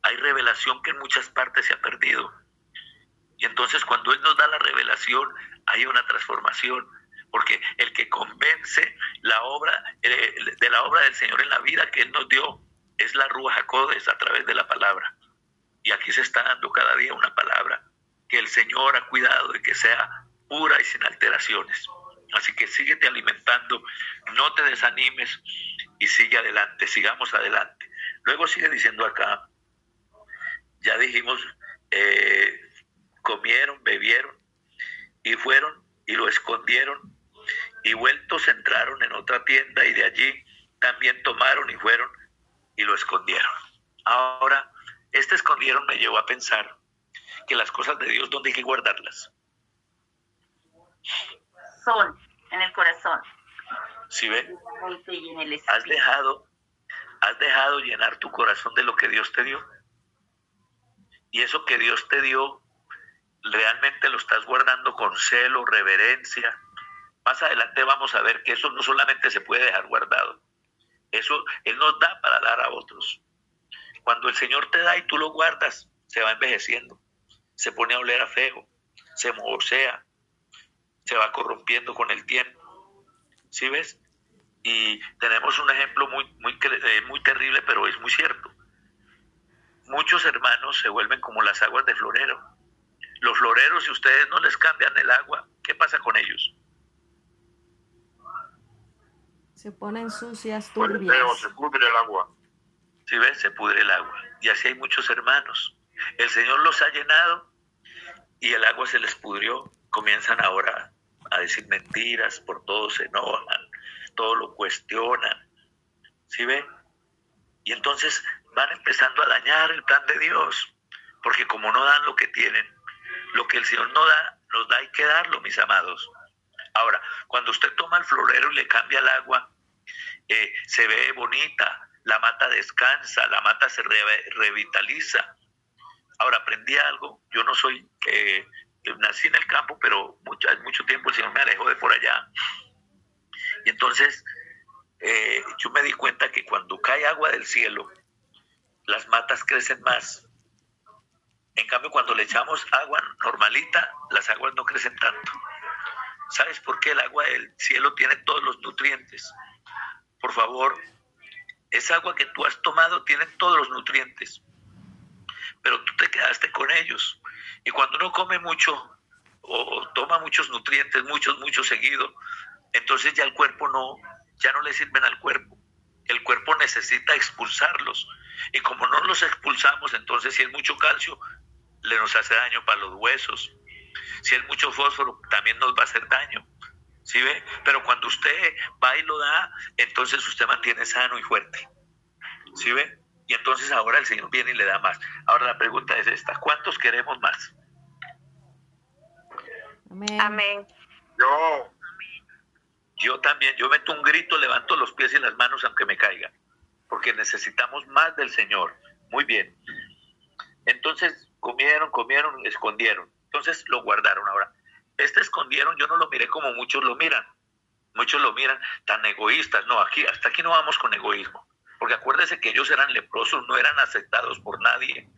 hay revelación que en muchas partes se ha perdido. Y entonces cuando Él nos da la revelación, hay una transformación, porque el que convence la obra eh, de la obra del Señor en la vida que Él nos dio es la Rúa Jacodes a través de la palabra. Y aquí se está dando cada día una palabra que el Señor ha cuidado de que sea pura y sin alteraciones. Así que síguete alimentando, no te desanimes y sigue adelante, sigamos adelante. Luego sigue diciendo acá, ya dijimos, eh, comieron, bebieron y fueron y lo escondieron y vueltos entraron en otra tienda y de allí también tomaron y fueron y lo escondieron. Ahora, este escondieron me llevó a pensar que las cosas de Dios, ¿dónde hay que guardarlas? Son en el corazón. ¿Sí ve? Has dejado, has dejado llenar tu corazón de lo que Dios te dio. Y eso que Dios te dio, realmente lo estás guardando con celo, reverencia. Más adelante vamos a ver que eso no solamente se puede dejar guardado, eso Él nos da para dar a otros. Cuando el Señor te da y tú lo guardas, se va envejeciendo, se pone a oler a feo, se mojosea, se va corrompiendo con el tiempo. ¿Sí ves? Y tenemos un ejemplo muy, muy, eh, muy terrible, pero es muy cierto. Muchos hermanos se vuelven como las aguas de florero. Los floreros, si ustedes no les cambian el agua, ¿qué pasa con ellos? Se ponen sucias, turbias. se pudre el agua. ¿Sí ves? Se pudre el agua. Y así hay muchos hermanos. El Señor los ha llenado y el agua se les pudrió. Comienzan ahora a decir mentiras, por todo se enojan, todo lo cuestionan. ¿Sí ven? Y entonces van empezando a dañar el plan de Dios, porque como no dan lo que tienen, lo que el Señor no da, nos da hay que darlo, mis amados. Ahora, cuando usted toma el florero y le cambia el agua, eh, se ve bonita, la mata descansa, la mata se revitaliza. Ahora, aprendí algo, yo no soy eh, nací en el campo, pero mucho, mucho tiempo el Señor me alejó de por allá. Y entonces eh, yo me di cuenta que cuando cae agua del cielo, las matas crecen más. En cambio, cuando le echamos agua normalita, las aguas no crecen tanto. ¿Sabes por qué el agua del cielo tiene todos los nutrientes? Por favor, esa agua que tú has tomado tiene todos los nutrientes, pero tú te quedaste con ellos. Y cuando uno come mucho o toma muchos nutrientes, muchos, muchos seguidos, entonces ya el cuerpo no, ya no le sirven al cuerpo. El cuerpo necesita expulsarlos. Y como no los expulsamos, entonces si es mucho calcio, le nos hace daño para los huesos. Si es mucho fósforo, también nos va a hacer daño. ¿Sí ve? Pero cuando usted va y lo da, entonces usted mantiene sano y fuerte. ¿Sí ve? Y entonces ahora el Señor viene y le da más. Ahora la pregunta es esta, ¿cuántos queremos más? Amén. Yo. Yo también, yo meto un grito, levanto los pies y las manos aunque me caiga, porque necesitamos más del Señor. Muy bien. Entonces comieron, comieron, escondieron. Entonces lo guardaron. Ahora, este escondieron, yo no lo miré como muchos lo miran. Muchos lo miran tan egoístas. No, aquí, hasta aquí no vamos con egoísmo. Porque acuérdese que ellos eran leprosos, no eran aceptados por nadie.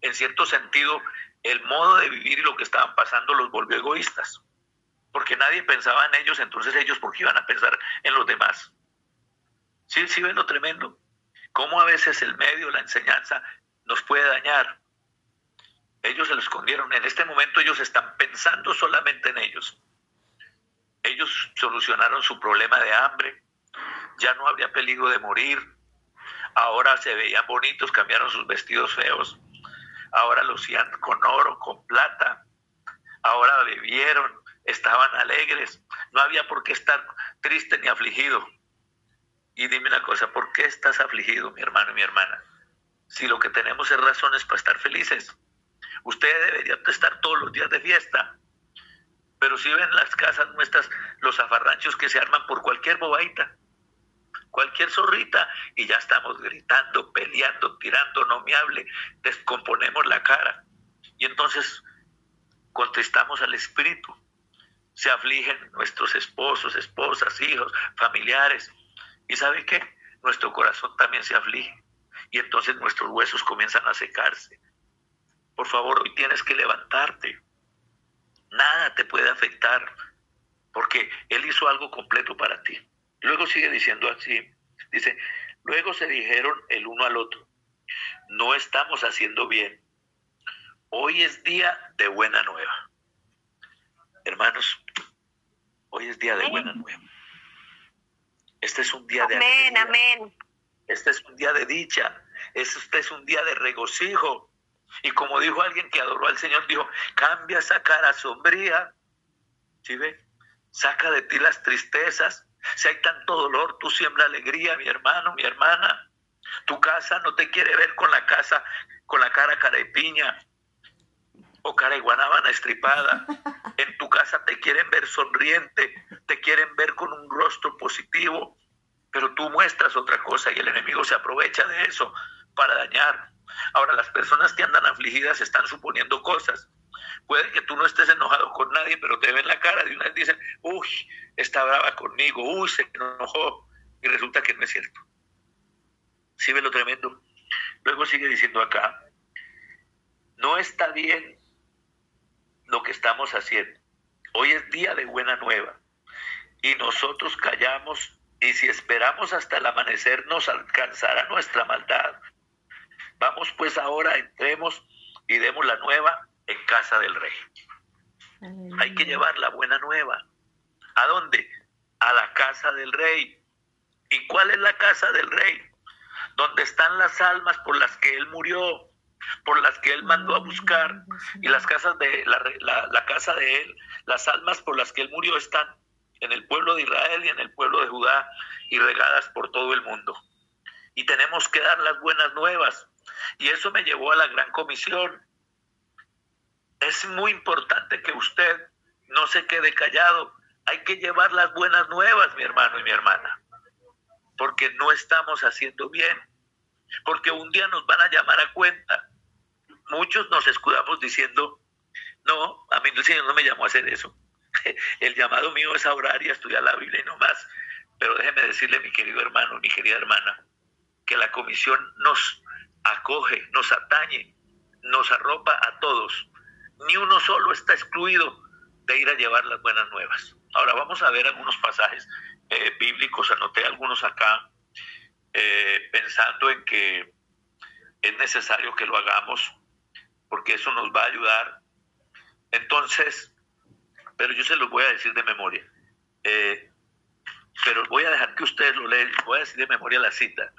En cierto sentido, el modo de vivir y lo que estaban pasando los volvió egoístas. Porque nadie pensaba en ellos, entonces ellos, ¿por qué iban a pensar en los demás? Sí, sí ven lo tremendo. Cómo a veces el medio, la enseñanza, nos puede dañar. Ellos se lo escondieron. En este momento ellos están pensando solamente en ellos. Ellos solucionaron su problema de hambre. Ya no habría peligro de morir ahora se veían bonitos, cambiaron sus vestidos feos, ahora lucían con oro, con plata, ahora bebieron, estaban alegres, no había por qué estar triste ni afligido. Y dime una cosa, ¿por qué estás afligido, mi hermano y mi hermana? Si lo que tenemos es razones para estar felices. Ustedes deberían estar todos los días de fiesta. Pero si ven las casas nuestras, los afarranchos que se arman por cualquier bobadita cualquier zorrita y ya estamos gritando, peleando, tirando, no me hable, descomponemos la cara. Y entonces contestamos al Espíritu. Se afligen nuestros esposos, esposas, hijos, familiares. ¿Y sabe qué? Nuestro corazón también se aflige. Y entonces nuestros huesos comienzan a secarse. Por favor, hoy tienes que levantarte. Nada te puede afectar porque Él hizo algo completo para ti. Luego sigue diciendo así, dice, luego se dijeron el uno al otro, no estamos haciendo bien, hoy es día de buena nueva. Hermanos, hoy es día de buena nueva. Este es un día de Amén, amén. Este es un día de dicha. Este es un día de regocijo. Y como dijo alguien que adoró al Señor, dijo, cambia esa cara sombría. ¿Sí ve? Saca de ti las tristezas. Si hay tanto dolor, tú siembra alegría, mi hermano, mi hermana. Tu casa no te quiere ver con la casa, con la cara cara de piña o cara de guanábana estripada. En tu casa te quieren ver sonriente, te quieren ver con un rostro positivo, pero tú muestras otra cosa y el enemigo se aprovecha de eso para dañar. Ahora, las personas que andan afligidas están suponiendo cosas. Puede que tú no estés enojado con nadie, pero te ven la cara y una vez dicen, uy, está brava conmigo, uy, se enojó. Y resulta que no es cierto. ¿Sí ve lo tremendo? Luego sigue diciendo acá, no está bien lo que estamos haciendo. Hoy es día de buena nueva y nosotros callamos y si esperamos hasta el amanecer nos alcanzará nuestra maldad. Vamos pues ahora, entremos y demos la nueva en casa del rey. Hay que llevar la buena nueva. ¿A dónde? A la casa del rey. ¿Y cuál es la casa del rey? Donde están las almas por las que él murió, por las que él mandó a buscar, y las casas de la, la casa de él, las almas por las que él murió están en el pueblo de Israel y en el pueblo de Judá y regadas por todo el mundo. Y tenemos que dar las buenas nuevas. Y eso me llevó a la gran comisión. Es muy importante que usted no se quede callado. Hay que llevar las buenas nuevas, mi hermano y mi hermana. Porque no estamos haciendo bien. Porque un día nos van a llamar a cuenta. Muchos nos escudamos diciendo, no, a mí el Señor no me llamó a hacer eso. El llamado mío es a orar y a estudiar la Biblia y no más. Pero déjeme decirle, mi querido hermano, mi querida hermana, que la comisión nos acoge, nos atañe, nos arropa a todos. Ni uno solo está excluido de ir a llevar las buenas nuevas. Ahora vamos a ver algunos pasajes eh, bíblicos, anoté algunos acá, eh, pensando en que es necesario que lo hagamos, porque eso nos va a ayudar. Entonces, pero yo se los voy a decir de memoria. Eh, pero voy a dejar que ustedes lo lean, voy a decir de memoria la cita.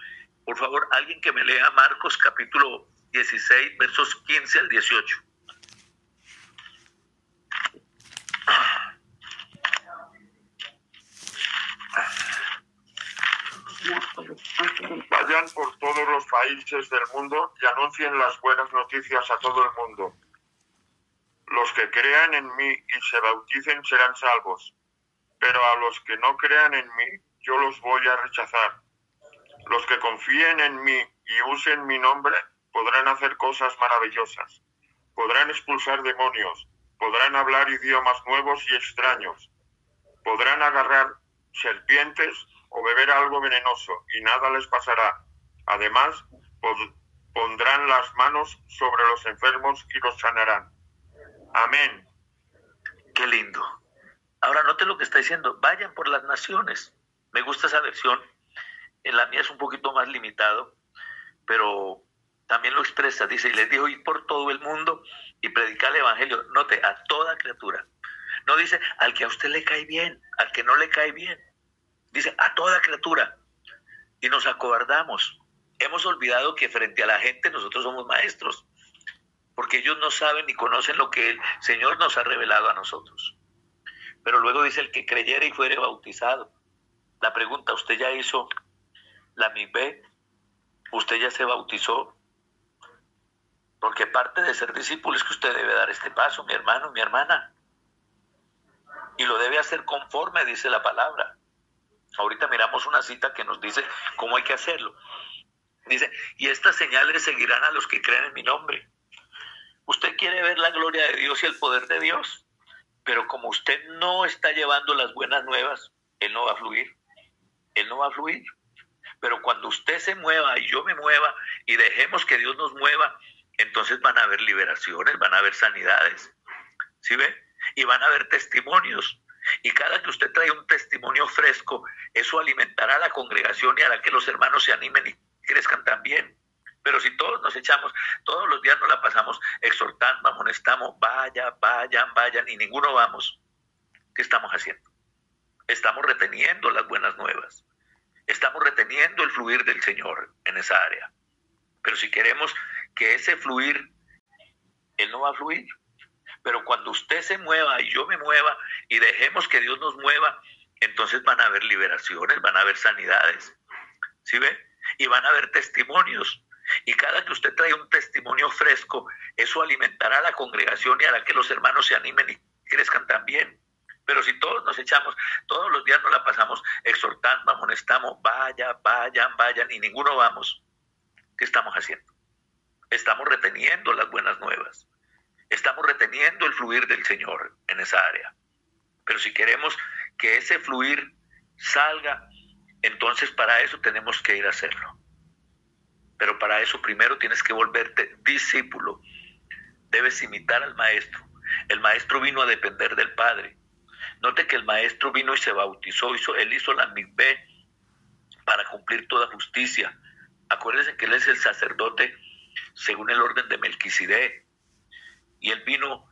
Por favor, alguien que me lea Marcos capítulo 16, versos 15 al 18. Vayan por todos los países del mundo y anuncien las buenas noticias a todo el mundo. Los que crean en mí y se bauticen serán salvos, pero a los que no crean en mí yo los voy a rechazar. Los que confíen en mí y usen mi nombre podrán hacer cosas maravillosas, podrán expulsar demonios, podrán hablar idiomas nuevos y extraños, podrán agarrar serpientes o beber algo venenoso y nada les pasará. Además, pondrán las manos sobre los enfermos y los sanarán. Amén. Qué lindo. Ahora note lo que está diciendo. Vayan por las naciones. Me gusta esa versión. En la mía es un poquito más limitado, pero también lo expresa. Dice, y les dijo, ir por todo el mundo y predicar el Evangelio. Note, a toda criatura. No dice, al que a usted le cae bien, al que no le cae bien. Dice, a toda criatura. Y nos acobardamos. Hemos olvidado que frente a la gente nosotros somos maestros porque ellos no saben ni conocen lo que el Señor nos ha revelado a nosotros. Pero luego dice el que creyere y fuere bautizado. La pregunta, ¿usted ya hizo la MIB? ¿Usted ya se bautizó? Porque parte de ser discípulo es que usted debe dar este paso, mi hermano, mi hermana. Y lo debe hacer conforme, dice la palabra. Ahorita miramos una cita que nos dice cómo hay que hacerlo. Dice, y estas señales seguirán a los que creen en mi nombre. Usted quiere ver la gloria de Dios y el poder de Dios, pero como usted no está llevando las buenas nuevas, Él no va a fluir. Él no va a fluir. Pero cuando usted se mueva y yo me mueva y dejemos que Dios nos mueva, entonces van a haber liberaciones, van a haber sanidades. ¿Sí ve? Y van a haber testimonios. Y cada que usted trae un testimonio fresco, eso alimentará a la congregación y hará que los hermanos se animen y crezcan también. Pero si todos nos echamos, todos los días nos la pasamos exhortando, amonestamos, vayan, vayan, vayan, y ninguno vamos, ¿qué estamos haciendo? Estamos reteniendo las buenas nuevas. Estamos reteniendo el fluir del Señor en esa área. Pero si queremos que ese fluir, Él no va a fluir. Pero cuando usted se mueva y yo me mueva y dejemos que Dios nos mueva, entonces van a haber liberaciones, van a haber sanidades. ¿Sí ve? Y van a haber testimonios. Y cada que usted trae un testimonio fresco, eso alimentará a la congregación y hará que los hermanos se animen y crezcan también. Pero si todos nos echamos, todos los días nos la pasamos exhortando, amonestamos, vaya, vayan, vayan, y ninguno vamos, ¿qué estamos haciendo? Estamos reteniendo las buenas nuevas. Estamos reteniendo el fluir del Señor en esa área. Pero si queremos que ese fluir salga, entonces para eso tenemos que ir a hacerlo. Pero para eso primero tienes que volverte discípulo. Debes imitar al maestro. El maestro vino a depender del Padre. Note que el maestro vino y se bautizó, hizo, él hizo la misbé para cumplir toda justicia. Acuérdense que él es el sacerdote según el orden de Melquisedec. Y él vino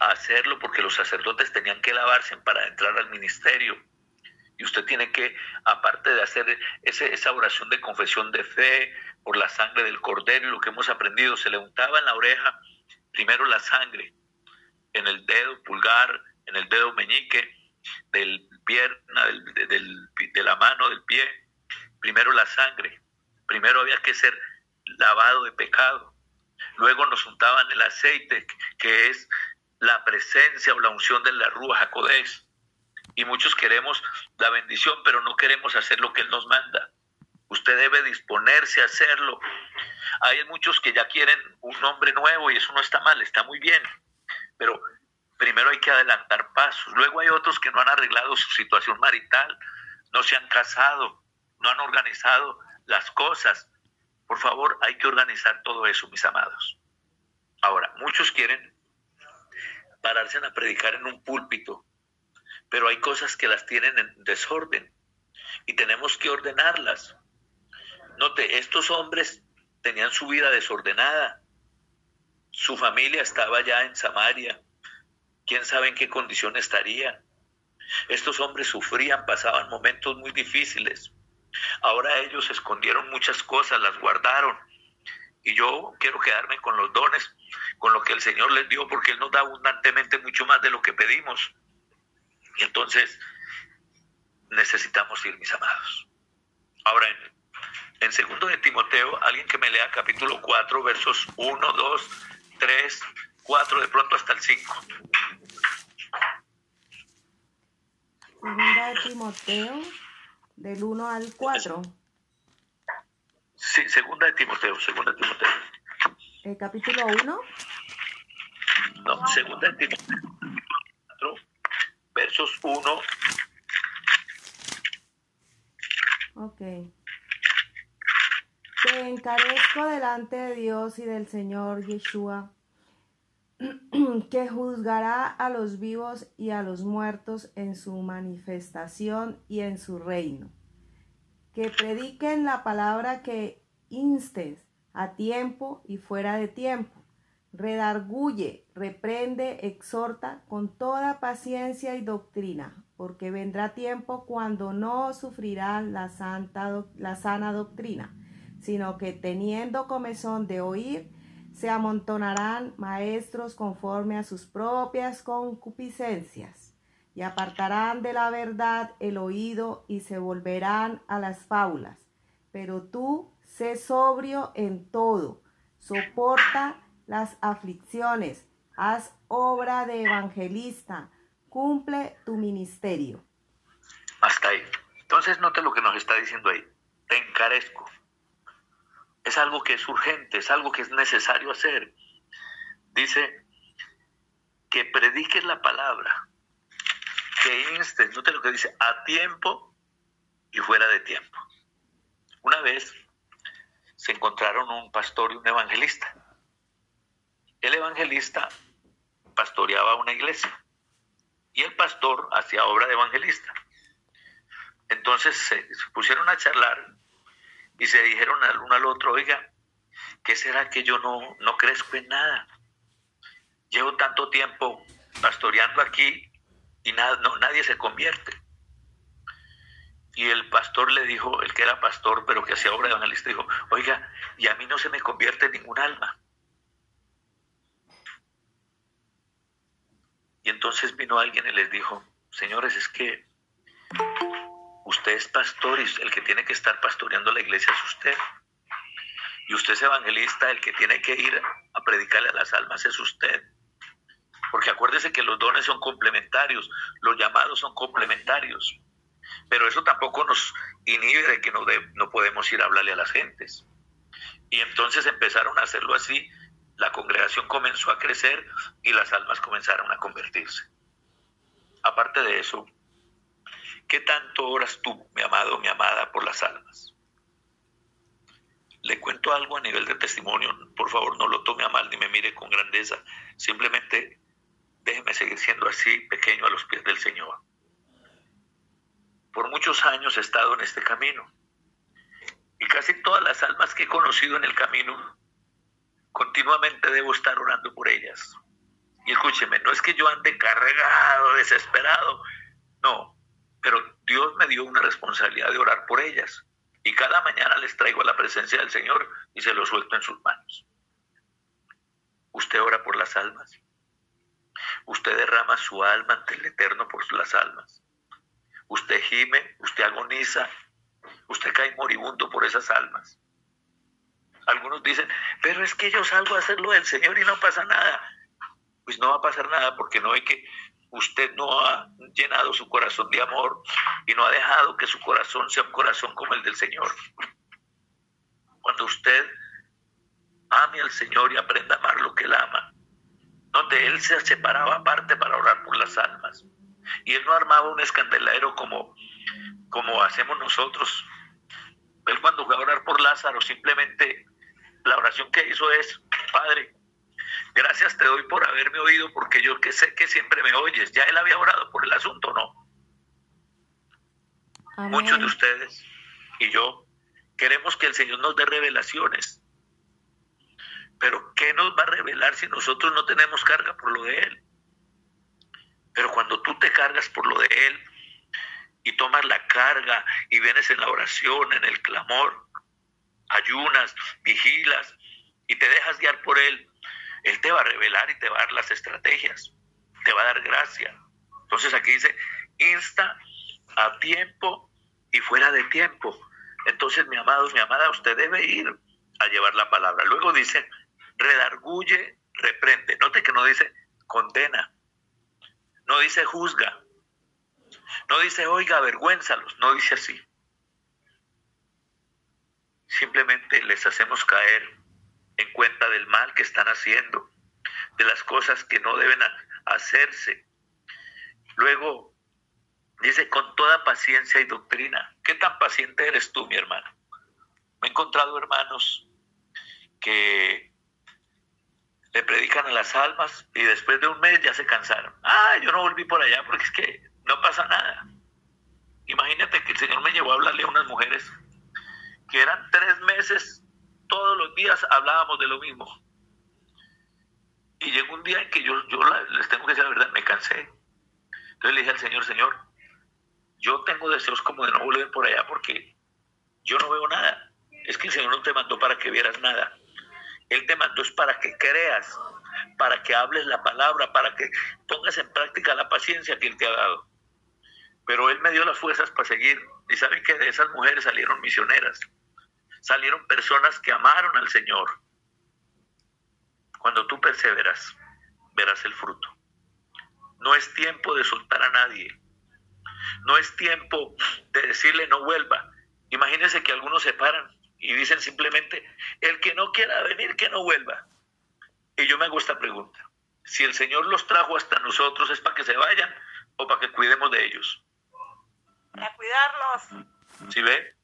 a hacerlo porque los sacerdotes tenían que lavarse para entrar al ministerio. Y usted tiene que, aparte de hacer ese, esa oración de confesión de fe por la sangre del cordero y lo que hemos aprendido, se le untaba en la oreja primero la sangre, en el dedo pulgar, en el dedo meñique, del pierna, de la mano, del pie, primero la sangre, primero había que ser lavado de pecado, luego nos untaban el aceite, que es la presencia o la unción de la Rúa Jacodés, y muchos queremos la bendición, pero no queremos hacer lo que Él nos manda. Usted debe disponerse a hacerlo. Hay muchos que ya quieren un nombre nuevo y eso no está mal, está muy bien. Pero primero hay que adelantar pasos. Luego hay otros que no han arreglado su situación marital, no se han casado, no han organizado las cosas. Por favor, hay que organizar todo eso, mis amados. Ahora, muchos quieren pararse a predicar en un púlpito, pero hay cosas que las tienen en desorden y tenemos que ordenarlas. Note, estos hombres tenían su vida desordenada, su familia estaba ya en Samaria, quién sabe en qué condición estaría. Estos hombres sufrían, pasaban momentos muy difíciles. Ahora ellos escondieron muchas cosas, las guardaron. Y yo quiero quedarme con los dones, con lo que el Señor les dio, porque Él nos da abundantemente mucho más de lo que pedimos. Y entonces necesitamos ir, mis amados. Ahora, en, en segundo de Timoteo, alguien que me lea capítulo 4, versos 1, 2, 3, 4, de pronto hasta el 5. Segunda de Timoteo, del 1 al 4. Sí, segunda de Timoteo, segunda de Timoteo. ¿El capítulo 1? No, segunda de Timoteo, 4, versos 1. Ok. Te encarezco delante de Dios y del Señor Yeshua que juzgará a los vivos y a los muertos en su manifestación y en su reino. Que prediquen la palabra que instes a tiempo y fuera de tiempo. Redarguye, reprende, exhorta con toda paciencia y doctrina, porque vendrá tiempo cuando no sufrirán la, santa, la sana doctrina, sino que teniendo comezón de oír, se amontonarán maestros conforme a sus propias concupiscencias, y apartarán de la verdad el oído y se volverán a las fábulas. Pero tú sé sobrio en todo, soporta las aflicciones, haz obra de evangelista, cumple tu ministerio. Hasta ahí. Entonces note lo que nos está diciendo ahí. Te encarezco es algo que es urgente, es algo que es necesario hacer. Dice que prediques la palabra, que instes, note lo que dice, a tiempo y fuera de tiempo. Una vez se encontraron un pastor y un evangelista. El evangelista pastoreaba una iglesia y el pastor hacía obra de evangelista. Entonces se pusieron a charlar y se dijeron al uno al otro, oiga, ¿qué será que yo no, no crezco en nada? Llevo tanto tiempo pastoreando aquí y nada, no, nadie se convierte. Y el pastor le dijo, el que era pastor, pero que hacía obra de evangelista, dijo, oiga, y a mí no se me convierte ningún alma. Y entonces vino alguien y les dijo, señores, es que usted es pastor y el que tiene que estar pastoreando la iglesia es usted. Y usted es evangelista, el que tiene que ir a predicarle a las almas es usted. Porque acuérdese que los dones son complementarios, los llamados son complementarios. Pero eso tampoco nos inhibe de que no, no podemos ir a hablarle a las gentes. Y entonces empezaron a hacerlo así, la congregación comenzó a crecer y las almas comenzaron a convertirse. Aparte de eso, ¿qué tanto oras tú, mi amado, mi amada, por las almas? Le cuento algo a nivel de testimonio, por favor no lo tome a mal ni me mire con grandeza, simplemente déjeme seguir siendo así pequeño a los pies del Señor. Por muchos años he estado en este camino y casi todas las almas que he conocido en el camino, continuamente debo estar orando por ellas. Y escúcheme, no es que yo ande cargado, desesperado, no, pero Dios me dio una responsabilidad de orar por ellas. Y cada mañana les traigo a la presencia del Señor y se lo suelto en sus manos. Usted ora por las almas. Usted derrama su alma ante el Eterno por las almas. Usted gime, usted agoniza, usted cae moribundo por esas almas. Algunos dicen, pero es que yo salgo a hacerlo del Señor y no pasa nada. Pues no va a pasar nada porque no hay que, usted no ha llenado su corazón de amor y no ha dejado que su corazón sea un corazón como el del Señor. Cuando usted ame al Señor y aprenda a amar lo que Él ama, donde Él se separaba aparte para orar por las almas. Y Él no armaba un escandaladero como, como hacemos nosotros. Él cuando fue a orar por Lázaro simplemente la oración que hizo es, Padre, gracias te doy por haberme oído porque yo que sé que siempre me oyes. Ya él había orado por el asunto, ¿no? Muchos de ustedes y yo queremos que el Señor nos dé revelaciones. Pero ¿qué nos va a revelar si nosotros no tenemos carga por lo de Él? Pero cuando tú te cargas por lo de Él y tomas la carga y vienes en la oración, en el clamor, ayunas, vigilas y te dejas guiar por Él, Él te va a revelar y te va a dar las estrategias, te va a dar gracia. Entonces aquí dice, insta a tiempo y fuera de tiempo. Entonces, mi amado, mi amada, usted debe ir a llevar la palabra. Luego dice, redarguye, reprende. Note que no dice condena, no dice juzga, no dice oiga, avergüénzalos, no dice así simplemente les hacemos caer en cuenta del mal que están haciendo, de las cosas que no deben hacerse. Luego dice con toda paciencia y doctrina. ¿Qué tan paciente eres tú, mi hermano? Me he encontrado hermanos que le predican a las almas y después de un mes ya se cansaron. Ah, yo no volví por allá porque es que no pasa nada. Imagínate que el Señor me llevó a hablarle a unas mujeres que eran tres meses, todos los días hablábamos de lo mismo. Y llegó un día en que yo, les tengo que decir la verdad, me cansé. Entonces le dije al Señor, Señor, yo tengo deseos como de no volver por allá porque yo no veo nada. Es que el Señor no te mandó para que vieras nada. Él te mandó es para que creas, para que hables la palabra, para que pongas en práctica la paciencia que Él te ha dado. Pero Él me dio las fuerzas para seguir y saben que de esas mujeres salieron misioneras, salieron personas que amaron al Señor. Cuando tú perseveras, verás el fruto. No es tiempo de soltar a nadie. No es tiempo de decirle no vuelva. Imagínense que algunos se paran y dicen simplemente, el que no quiera venir, que no vuelva. Y yo me hago esta pregunta. Si el Señor los trajo hasta nosotros, ¿es para que se vayan o para que cuidemos de ellos? a cuidarlos. ¿Sí ve?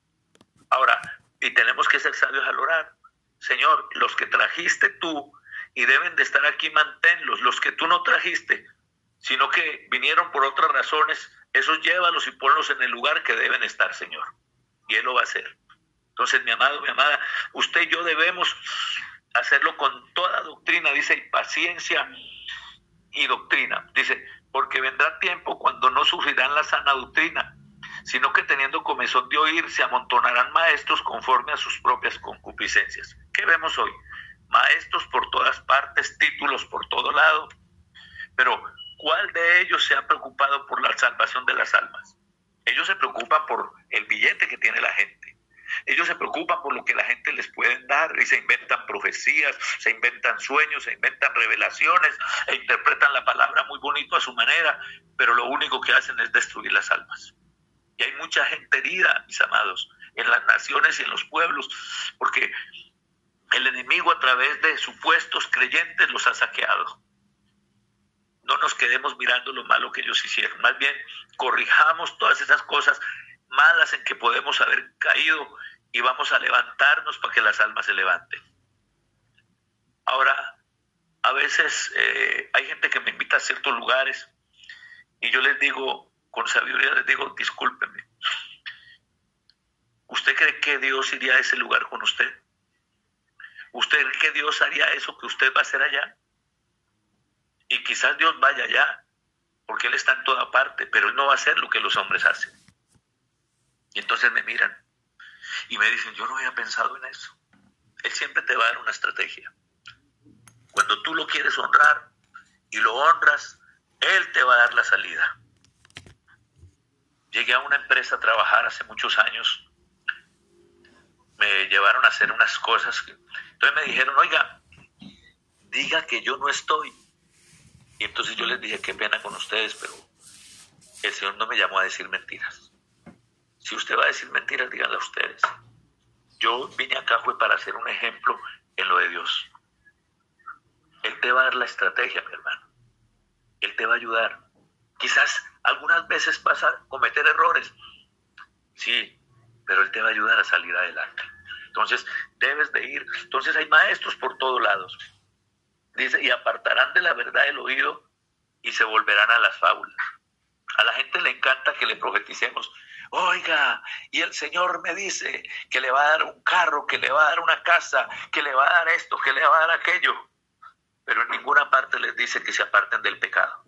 Ahora, y tenemos que ser sabios al orar. Señor, los que trajiste tú y deben de estar aquí, manténlos. Los que tú no trajiste, sino que vinieron por otras razones, esos llévalos y ponlos en el lugar que deben estar, Señor. Y Él lo va a hacer. Entonces, mi amado, mi amada, usted y yo debemos hacerlo con toda doctrina, dice, y paciencia y doctrina. Dice, porque vendrá tiempo cuando no sufrirán la sana doctrina, sino que teniendo comezón de oír, se amontonarán maestros conforme a sus propias concupiscencias. ¿Qué vemos hoy? Maestros por todas partes, títulos por todo lado, pero ¿cuál de ellos se ha preocupado por la salvación de las almas? Ellos se preocupan por el billete que tiene la gente. Ellos se preocupan por lo que la gente les puede dar y se inventan profecías, se inventan sueños, se inventan revelaciones e interpretan la palabra muy bonito a su manera, pero lo único que hacen es destruir las almas. Y hay mucha gente herida, mis amados, en las naciones y en los pueblos, porque el enemigo a través de supuestos creyentes los ha saqueado. No nos quedemos mirando lo malo que ellos hicieron, más bien corrijamos todas esas cosas malas en que podemos haber caído y vamos a levantarnos para que las almas se levanten. Ahora, a veces eh, hay gente que me invita a ciertos lugares y yo les digo, con sabiduría les digo, discúlpenme. ¿Usted cree que Dios iría a ese lugar con usted? ¿Usted cree que Dios haría eso que usted va a hacer allá? Y quizás Dios vaya allá, porque Él está en toda parte, pero Él no va a hacer lo que los hombres hacen. Y entonces me miran y me dicen, yo no había pensado en eso. Él siempre te va a dar una estrategia. Cuando tú lo quieres honrar y lo honras, Él te va a dar la salida. Llegué a una empresa a trabajar hace muchos años. Me llevaron a hacer unas cosas. Entonces me dijeron, oiga, diga que yo no estoy. Y entonces yo les dije, qué pena con ustedes, pero el Señor no me llamó a decir mentiras. Si usted va a decir mentiras, díganlo a ustedes. Yo vine acá fue para hacer un ejemplo en lo de Dios. Él te va a dar la estrategia, mi hermano. Él te va a ayudar. Quizás algunas veces vas a cometer errores. Sí, pero Él te va a ayudar a salir adelante. Entonces, debes de ir. Entonces, hay maestros por todos lados. Dice, y apartarán de la verdad el oído y se volverán a las fábulas. A la gente le encanta que le profeticemos oiga, y el Señor me dice que le va a dar un carro, que le va a dar una casa, que le va a dar esto, que le va a dar aquello, pero en ninguna parte les dice que se aparten del pecado.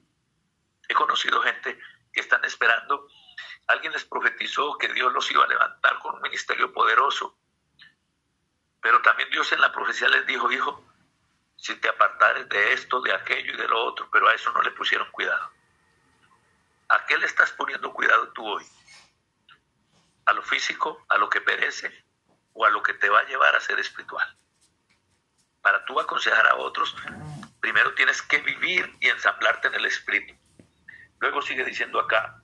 He conocido gente que están esperando, alguien les profetizó que Dios los iba a levantar con un ministerio poderoso, pero también Dios en la profecía les dijo, hijo, si te apartares de esto, de aquello y de lo otro, pero a eso no le pusieron cuidado. ¿A qué le estás poniendo cuidado tú hoy? a lo físico, a lo que perece o a lo que te va a llevar a ser espiritual. Para tú aconsejar a otros, primero tienes que vivir y ensamblarte en el espíritu. Luego sigue diciendo acá,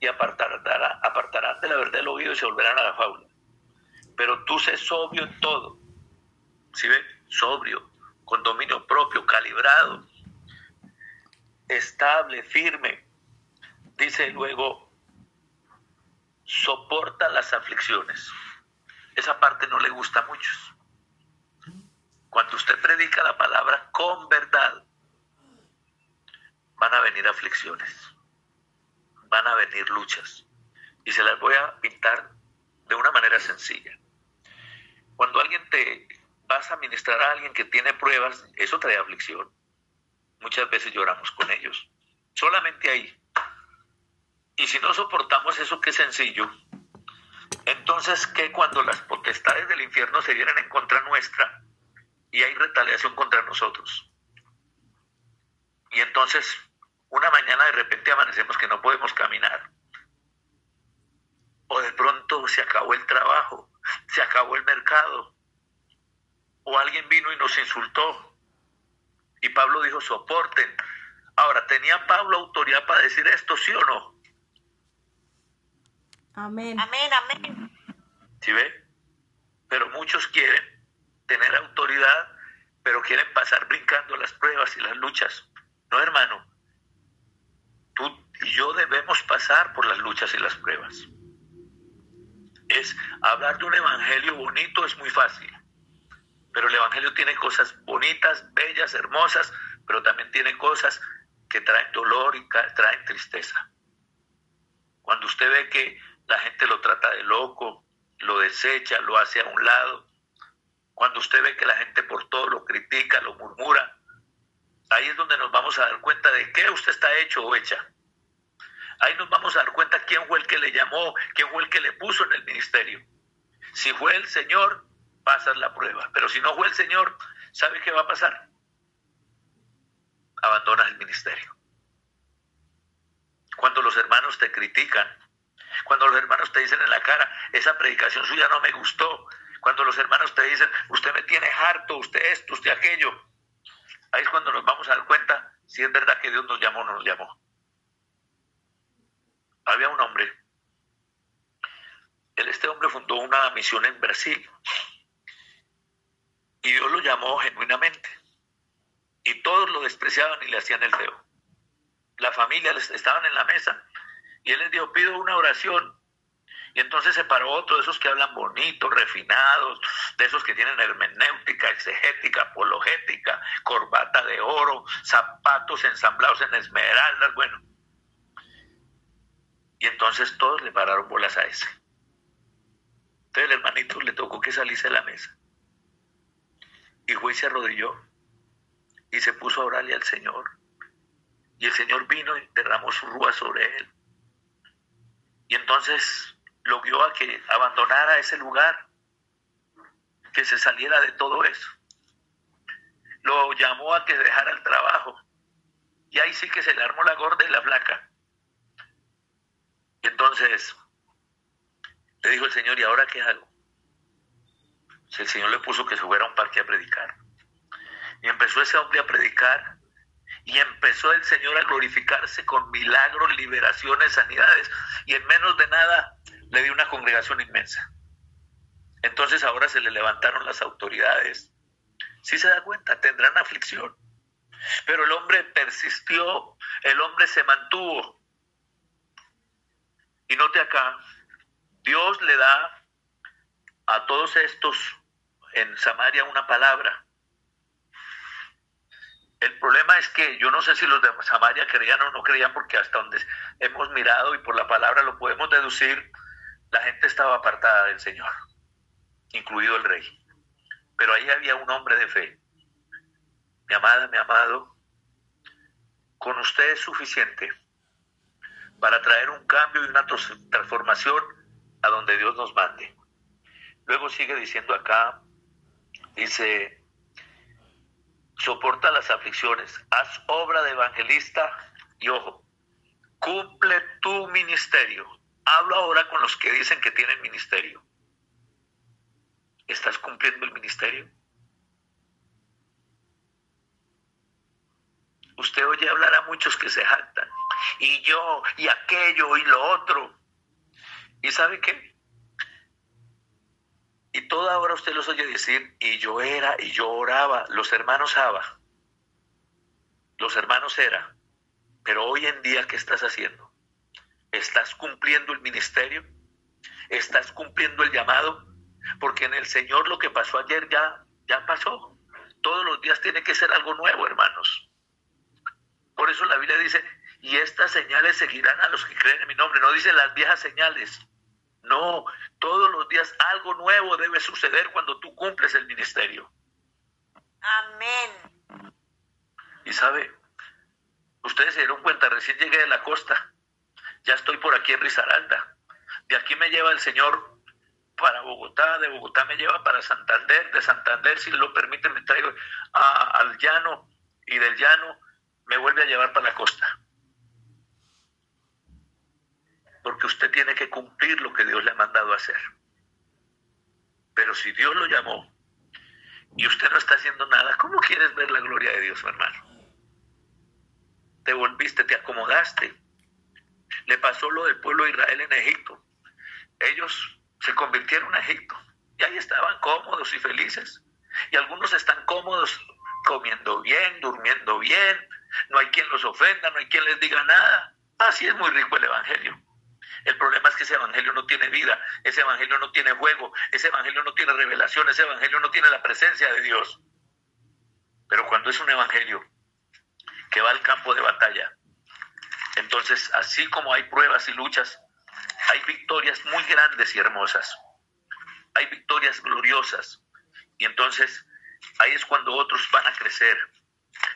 y apartarán, apartarán de la verdad el oído y se volverán a la fábula. Pero tú sé sobrio en todo. ¿Sí ve? Sobrio, con dominio propio, calibrado, estable, firme. Dice luego, soporta las aflicciones. Esa parte no le gusta a muchos. Cuando usted predica la palabra con verdad, van a venir aflicciones, van a venir luchas. Y se las voy a pintar de una manera sencilla. Cuando alguien te vas a ministrar a alguien que tiene pruebas, eso trae aflicción. Muchas veces lloramos con ellos. Solamente ahí. Y si no soportamos eso que sencillo, entonces que cuando las potestades del infierno se vienen en contra nuestra y hay retaliación contra nosotros. Y entonces una mañana de repente amanecemos que no podemos caminar. O de pronto se acabó el trabajo, se acabó el mercado. O alguien vino y nos insultó. Y Pablo dijo, soporten. Ahora, ¿tenía Pablo autoridad para decir esto, sí o no? Amén. Amén, amén. ¿Sí ve? Pero muchos quieren tener autoridad, pero quieren pasar brincando las pruebas y las luchas. No, hermano. Tú y yo debemos pasar por las luchas y las pruebas. Es hablar de un evangelio bonito es muy fácil. Pero el evangelio tiene cosas bonitas, bellas, hermosas, pero también tiene cosas que traen dolor y traen tristeza. Cuando usted ve que la gente lo trata de loco, lo desecha, lo hace a un lado. Cuando usted ve que la gente por todo lo critica, lo murmura, ahí es donde nos vamos a dar cuenta de qué usted está hecho o hecha. Ahí nos vamos a dar cuenta quién fue el que le llamó, quién fue el que le puso en el ministerio. Si fue el Señor, pasas la prueba. Pero si no fue el Señor, ¿sabe qué va a pasar? Abandonas el ministerio. Cuando los hermanos te critican, cuando los hermanos te dicen en la cara, esa predicación suya no me gustó, cuando los hermanos te dicen, usted me tiene harto, usted esto, usted aquello, ahí es cuando nos vamos a dar cuenta si es verdad que Dios nos llamó o no nos llamó. Había un hombre, este hombre fundó una misión en Brasil y Dios lo llamó genuinamente y todos lo despreciaban y le hacían el feo. La familia estaban en la mesa y él les dijo, pido una oración. Y entonces se paró otro de esos que hablan bonito, refinados, de esos que tienen hermenéutica, exegética, apologética, corbata de oro, zapatos ensamblados en esmeraldas, bueno. Y entonces todos le pararon bolas a ese. Entonces el hermanito le tocó que saliese de la mesa. Y fue y se arrodilló y se puso a orarle al Señor. Y el Señor vino y derramó su rúa sobre él. Y entonces lo guió a que abandonara ese lugar, que se saliera de todo eso. Lo llamó a que dejara el trabajo. Y ahí sí que se le armó la gorda y la flaca. Entonces le dijo el Señor, ¿y ahora qué hago? el Señor le puso que se fuera a un parque a predicar. Y empezó ese hombre a predicar y empezó el Señor a glorificarse con milagros, liberaciones, sanidades, y en menos de nada le dio una congregación inmensa. Entonces ahora se le levantaron las autoridades. Si se da cuenta, tendrán aflicción. Pero el hombre persistió, el hombre se mantuvo. Y note acá, Dios le da a todos estos en Samaria una palabra el problema es que yo no sé si los de Samaria creían o no creían, porque hasta donde hemos mirado y por la palabra lo podemos deducir, la gente estaba apartada del Señor, incluido el rey. Pero ahí había un hombre de fe. Mi amada, mi amado, con usted es suficiente para traer un cambio y una transformación a donde Dios nos mande. Luego sigue diciendo acá, dice, soporta las aflicciones, haz obra de evangelista y ojo, cumple tu ministerio. Hablo ahora con los que dicen que tienen ministerio. ¿Estás cumpliendo el ministerio? Usted oye hablar a muchos que se jactan. Y yo, y aquello, y lo otro. ¿Y sabe qué? Y toda hora usted los oye decir, y yo era, y yo oraba, los hermanos Aba, los hermanos era. Pero hoy en día, ¿qué estás haciendo? ¿Estás cumpliendo el ministerio? ¿Estás cumpliendo el llamado? Porque en el Señor lo que pasó ayer ya, ya pasó. Todos los días tiene que ser algo nuevo, hermanos. Por eso la Biblia dice, y estas señales seguirán a los que creen en mi nombre. No dice las viejas señales, no, todos los días algo nuevo debe suceder cuando tú cumples el ministerio. Amén. Y sabe, ustedes se dieron cuenta, recién llegué de la costa, ya estoy por aquí en Risaralda. De aquí me lleva el Señor para Bogotá, de Bogotá me lleva para Santander, de Santander, si lo permite, me traigo al llano y del llano me vuelve a llevar para la costa porque usted tiene que cumplir lo que Dios le ha mandado a hacer. Pero si Dios lo llamó y usted no está haciendo nada, ¿cómo quieres ver la gloria de Dios, hermano? Te volviste, te acomodaste. Le pasó lo del pueblo de Israel en Egipto. Ellos se convirtieron a Egipto y ahí estaban cómodos y felices. Y algunos están cómodos comiendo bien, durmiendo bien, no hay quien los ofenda, no hay quien les diga nada. Así es muy rico el Evangelio. El problema es que ese evangelio no tiene vida, ese evangelio no tiene juego, ese evangelio no tiene revelación, ese evangelio no tiene la presencia de Dios. Pero cuando es un evangelio que va al campo de batalla, entonces así como hay pruebas y luchas, hay victorias muy grandes y hermosas. Hay victorias gloriosas. Y entonces ahí es cuando otros van a crecer.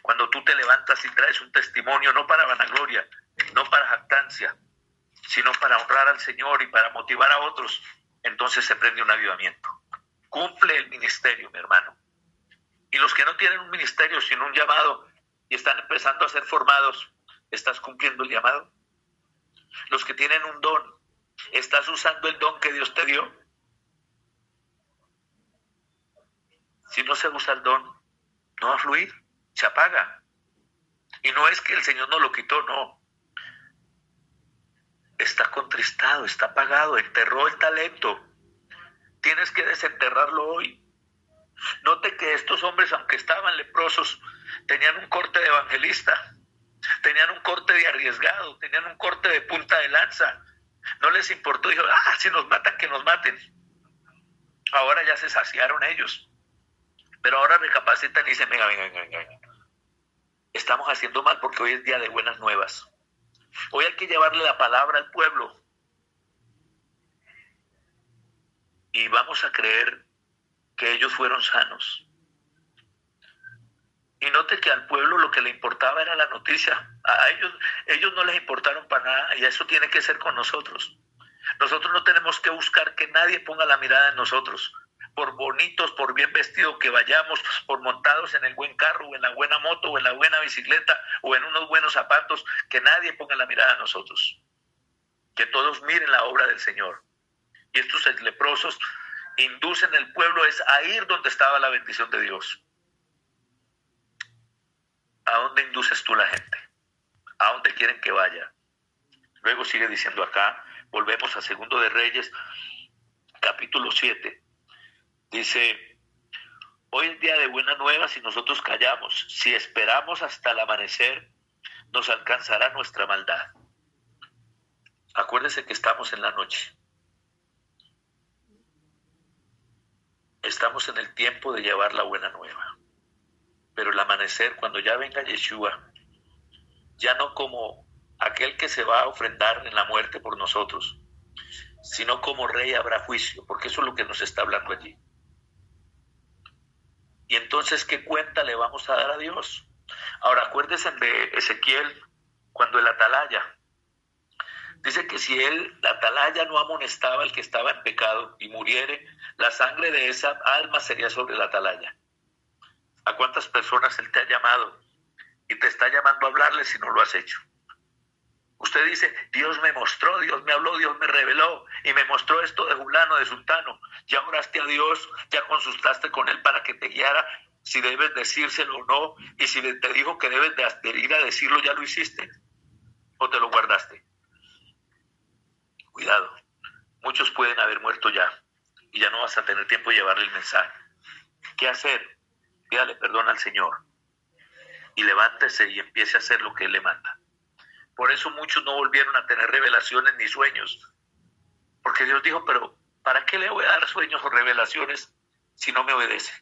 Cuando tú te levantas y traes un testimonio, no para vanagloria, no para jactancia, sino para honrar al Señor y para motivar a otros, entonces se prende un avivamiento. Cumple el ministerio, mi hermano. Y los que no tienen un ministerio, sino un llamado, y están empezando a ser formados, ¿estás cumpliendo el llamado? Los que tienen un don, ¿estás usando el don que Dios te dio? Si no se usa el don, no va a fluir, se apaga. Y no es que el Señor no lo quitó, no. Está contristado, está apagado, enterró el talento. Tienes que desenterrarlo hoy. Note que estos hombres, aunque estaban leprosos, tenían un corte de evangelista, tenían un corte de arriesgado, tenían un corte de punta de lanza. No les importó, dijo, ah, si nos matan, que nos maten. Ahora ya se saciaron ellos. Pero ahora recapacitan y dicen, venga, venga, venga, venga. Estamos haciendo mal porque hoy es día de buenas nuevas. Hoy hay que llevarle la palabra al pueblo. Y vamos a creer que ellos fueron sanos. Y note que al pueblo lo que le importaba era la noticia. A ellos, ellos no les importaron para nada y eso tiene que ser con nosotros. Nosotros no tenemos que buscar que nadie ponga la mirada en nosotros. Por bonitos, por bien vestidos que vayamos, por montados en el buen carro o en la buena moto o en la buena bicicleta o en unos buenos zapatos, que nadie ponga la mirada en nosotros. Que todos miren la obra del Señor. Y estos leprosos inducen el pueblo es a ir donde estaba la bendición de Dios. ¿A dónde induces tú la gente? ¿A dónde quieren que vaya? Luego sigue diciendo acá, volvemos a Segundo de Reyes, capítulo 7. Dice, hoy es día de buena nueva si nosotros callamos, si esperamos hasta el amanecer, nos alcanzará nuestra maldad. Acuérdese que estamos en la noche. estamos en el tiempo de llevar la buena nueva. Pero el amanecer, cuando ya venga Yeshua, ya no como aquel que se va a ofrendar en la muerte por nosotros, sino como rey habrá juicio, porque eso es lo que nos está hablando allí. Y entonces, ¿qué cuenta le vamos a dar a Dios? Ahora, acuérdense de Ezequiel, cuando el atalaya, dice que si él, la atalaya, no amonestaba al que estaba en pecado y muriere, la sangre de esa alma sería sobre la atalaya. ¿A cuántas personas Él te ha llamado y te está llamando a hablarle si no lo has hecho? Usted dice, Dios me mostró, Dios me habló, Dios me reveló y me mostró esto de Julano, de Sultano. Ya oraste a Dios, ya consultaste con Él para que te guiara si debes decírselo o no y si te dijo que debes de ir a decirlo, ya lo hiciste o te lo guardaste. Cuidado, muchos pueden haber muerto ya y ya no vas a tener tiempo de llevarle el mensaje. ¿Qué hacer? Pídale perdón al Señor y levántese y empiece a hacer lo que Él le manda. Por eso muchos no volvieron a tener revelaciones ni sueños, porque Dios dijo, pero ¿para qué le voy a dar sueños o revelaciones si no me obedece?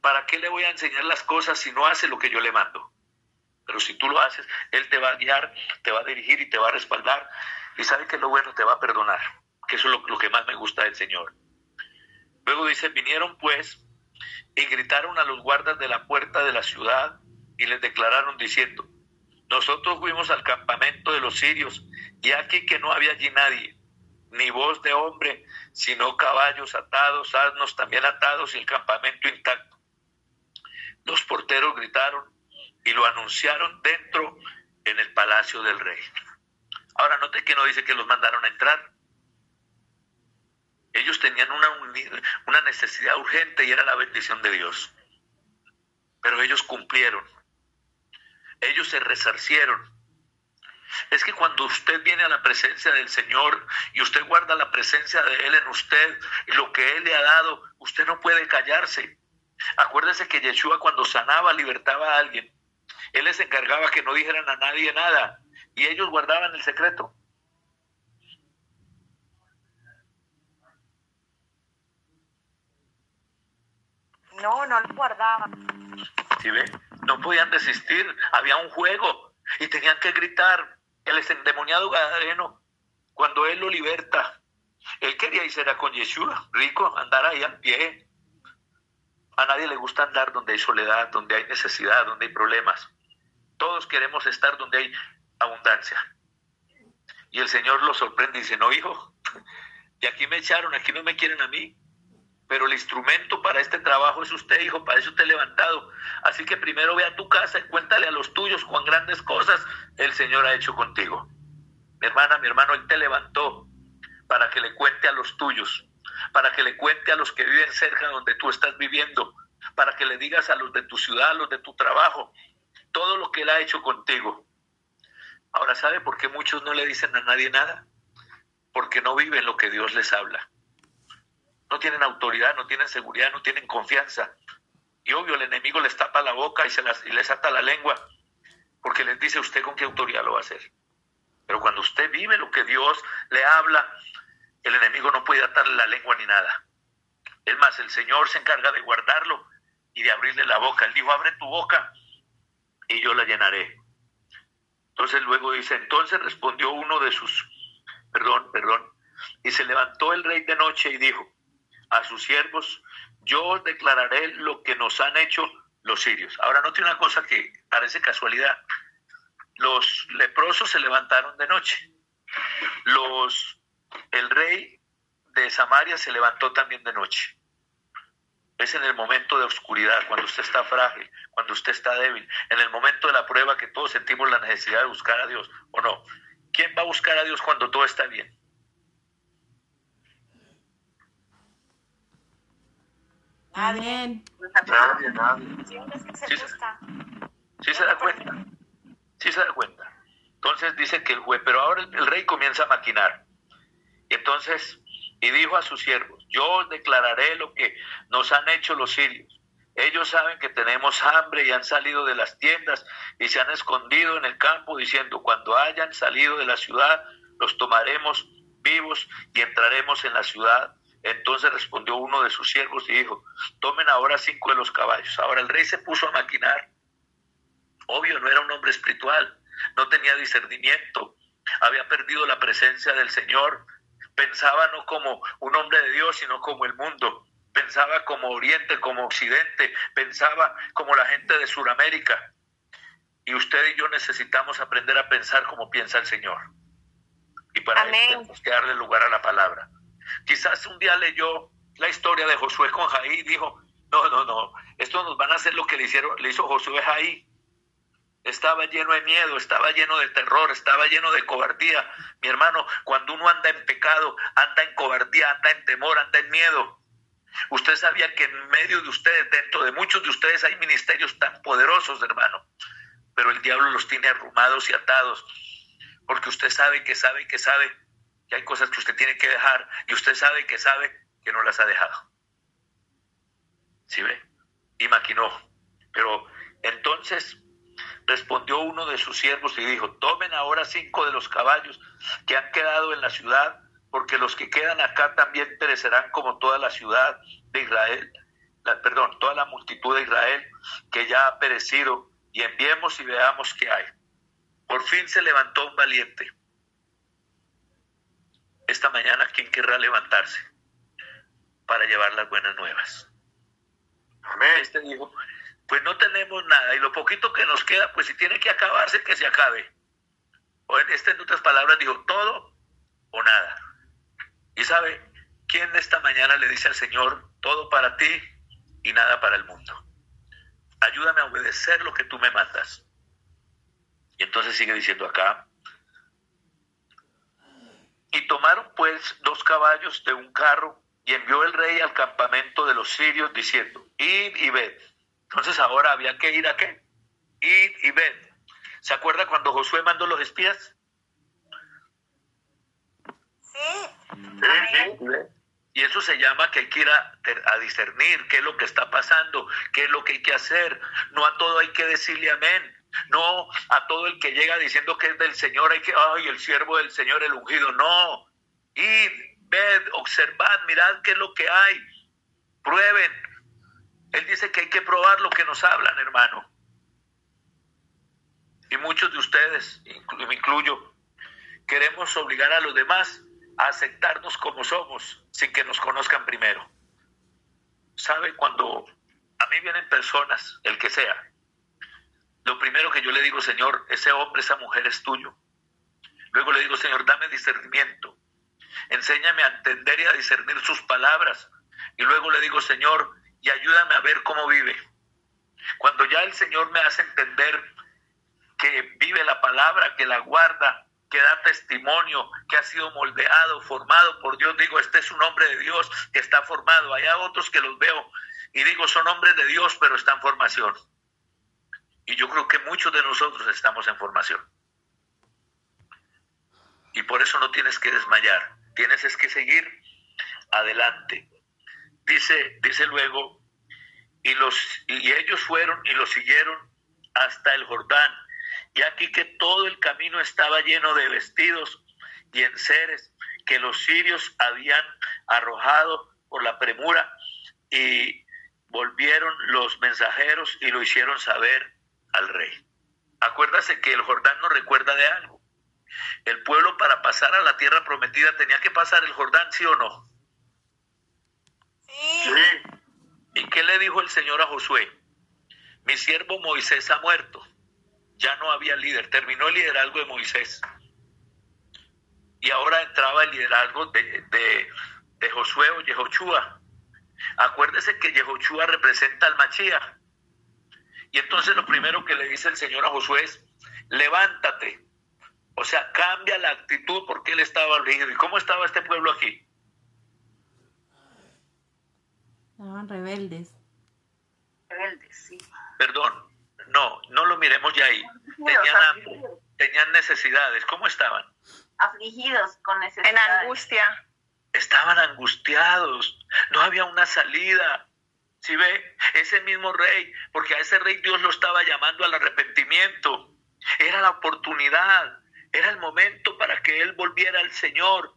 ¿Para qué le voy a enseñar las cosas si no hace lo que yo le mando? Pero si tú lo haces, Él te va a guiar, te va a dirigir y te va a respaldar. Y sabe que lo bueno te va a perdonar, que eso es lo, lo que más me gusta del Señor. Luego dice, vinieron pues y gritaron a los guardas de la puerta de la ciudad y les declararon diciendo, nosotros fuimos al campamento de los sirios y aquí que no había allí nadie, ni voz de hombre, sino caballos atados, asnos también atados y el campamento intacto. Los porteros gritaron y lo anunciaron dentro en el palacio del rey. Ahora note que no dice que los mandaron a entrar, ellos tenían una, una necesidad urgente y era la bendición de Dios. Pero ellos cumplieron. Ellos se resarcieron. Es que cuando usted viene a la presencia del Señor y usted guarda la presencia de Él en usted y lo que Él le ha dado, usted no puede callarse. Acuérdese que Yeshua cuando sanaba, libertaba a alguien, Él les encargaba que no dijeran a nadie nada y ellos guardaban el secreto. No, no lo guardaban. ¿Sí ve? No podían desistir, había un juego y tenían que gritar. El endemoniado Gadareno, cuando él lo liberta, él quería irse a con Yeshua, rico, andar ahí al pie. A nadie le gusta andar donde hay soledad, donde hay necesidad, donde hay problemas. Todos queremos estar donde hay abundancia. Y el Señor lo sorprende y dice, no, hijo, y aquí me echaron, aquí no me quieren a mí. Pero el instrumento para este trabajo es usted, hijo, para eso te he levantado. Así que primero ve a tu casa y cuéntale a los tuyos cuán grandes cosas el Señor ha hecho contigo. Mi hermana, mi hermano, Él te levantó para que le cuente a los tuyos, para que le cuente a los que viven cerca donde tú estás viviendo, para que le digas a los de tu ciudad, a los de tu trabajo, todo lo que Él ha hecho contigo. Ahora, ¿sabe por qué muchos no le dicen a nadie nada? Porque no viven lo que Dios les habla no tienen autoridad, no tienen seguridad, no tienen confianza. Y obvio, el enemigo les tapa la boca y, se les ata la lengua, porque les dice usted con qué autoridad lo va a hacer. Pero cuando usted vive lo que Dios le habla, el enemigo no puede atarle la lengua ni nada. Es más, el Señor se encarga de guardarlo y de abrirle la boca. Él dijo, abre tu boca y yo la llenaré. Entonces luego dice, entonces respondió uno de sus, perdón, perdón, y se levantó el rey de noche y dijo, a sus siervos, yo declararé lo que nos han hecho los sirios. Ahora note una cosa que parece casualidad. Los leprosos se levantaron de noche. Los el rey de Samaria se levantó también de noche. Es en el momento de oscuridad, cuando usted está frágil, cuando usted está débil, en el momento de la prueba que todos sentimos la necesidad de buscar a Dios, ¿o no? ¿Quién va a buscar a Dios cuando todo está bien? Amén. Nadie, nadie. Sí, se da cuenta. Sí se da cuenta. Entonces dice que el juez, pero ahora el, rey comienza a maquinar. Y entonces, y dijo a sus siervos, yo os declararé lo que nos han hecho los sirios. Ellos saben que tenemos hambre y han salido de las tiendas y se han escondido en el campo diciendo, cuando hayan salido de la ciudad, los tomaremos vivos y entraremos en la ciudad entonces respondió uno de sus siervos y dijo, tomen ahora cinco de los caballos. Ahora el rey se puso a maquinar. Obvio, no era un hombre espiritual, no tenía discernimiento, había perdido la presencia del Señor, pensaba no como un hombre de Dios, sino como el mundo, pensaba como Oriente, como Occidente, pensaba como la gente de Sudamérica. Y usted y yo necesitamos aprender a pensar como piensa el Señor. Y para eso tenemos que darle lugar a la palabra. Quizás un día leyó la historia de Josué con Jaí y dijo, no, no, no, esto nos van a hacer lo que le, hicieron, le hizo Josué Jaí. Estaba lleno de miedo, estaba lleno de terror, estaba lleno de cobardía. Mi hermano, cuando uno anda en pecado, anda en cobardía, anda en temor, anda en miedo. Usted sabía que en medio de ustedes, dentro de muchos de ustedes, hay ministerios tan poderosos, hermano. Pero el diablo los tiene arrumados y atados. Porque usted sabe que sabe que sabe hay cosas que usted tiene que dejar y usted sabe que sabe que no las ha dejado. ¿Sí ve? Y maquinó. Pero entonces respondió uno de sus siervos y dijo, tomen ahora cinco de los caballos que han quedado en la ciudad, porque los que quedan acá también perecerán como toda la ciudad de Israel, perdón, toda la multitud de Israel que ya ha perecido, y enviemos y veamos qué hay. Por fin se levantó un valiente esta mañana, ¿quién querrá levantarse para llevar las buenas nuevas? Amén. Este dijo, pues no tenemos nada y lo poquito que nos queda, pues si tiene que acabarse, que se acabe. O en, este, en otras palabras, dijo, todo o nada. Y sabe, ¿quién esta mañana le dice al Señor, todo para ti y nada para el mundo? Ayúdame a obedecer lo que tú me mandas. Y entonces sigue diciendo acá, y tomaron pues dos caballos de un carro y envió el rey al campamento de los sirios diciendo, id y ved. Entonces ahora había que ir a qué? Id y ved. ¿Se acuerda cuando Josué mandó los espías? Sí. Y eso se llama que hay que ir a, a, discernir qué es lo que está pasando, qué es lo que hay que hacer. No a todo hay que decirle amén. No a todo el que llega diciendo que es del Señor, hay que, ay, el siervo del Señor, el ungido. No. Id, ved, observad, mirad qué es lo que hay. Prueben. Él dice que hay que probar lo que nos hablan, hermano. Y muchos de ustedes, me incluyo, queremos obligar a los demás a aceptarnos como somos sin que nos conozcan primero. ¿Sabe? Cuando a mí vienen personas, el que sea, lo primero que yo le digo, Señor, ese hombre, esa mujer es tuyo. Luego le digo, Señor, dame discernimiento. Enséñame a entender y a discernir sus palabras. Y luego le digo, Señor, y ayúdame a ver cómo vive. Cuando ya el Señor me hace entender que vive la palabra, que la guarda, que da testimonio, que ha sido moldeado, formado por Dios, digo, este es un hombre de Dios que está formado. Hay otros que los veo y digo, son hombres de Dios, pero están en formación. Y yo creo que muchos de nosotros estamos en formación. Y por eso no tienes que desmayar, tienes es que seguir adelante. Dice, dice luego, y, los, y ellos fueron y lo siguieron hasta el Jordán. Y aquí que todo el camino estaba lleno de vestidos y enseres que los sirios habían arrojado por la premura y volvieron los mensajeros y lo hicieron saber al rey. Acuérdase que el Jordán nos recuerda de algo. El pueblo para pasar a la tierra prometida tenía que pasar el Jordán, ¿sí o no? Sí. ¿Y qué le dijo el Señor a Josué? Mi siervo Moisés ha muerto. Ya no había líder. Terminó el liderazgo de Moisés. Y ahora entraba el liderazgo de, de, Josué o Yehoshua. Acuérdese que Yehoshua representa al Machía. Y entonces lo primero que le dice el Señor a Josué es, levántate. O sea, cambia la actitud porque él estaba rígido. ¿Y cómo estaba este pueblo aquí? Estaban rebeldes. Rebeldes, sí. Perdón, no, no lo miremos ya ahí. Tenían tenían necesidades. ¿Cómo estaban? Afligidos con necesidades. En angustia. Estaban angustiados. No había una salida. Si ve, ese mismo rey, porque a ese rey Dios lo estaba llamando al arrepentimiento. Era la oportunidad, era el momento para que él volviera al Señor.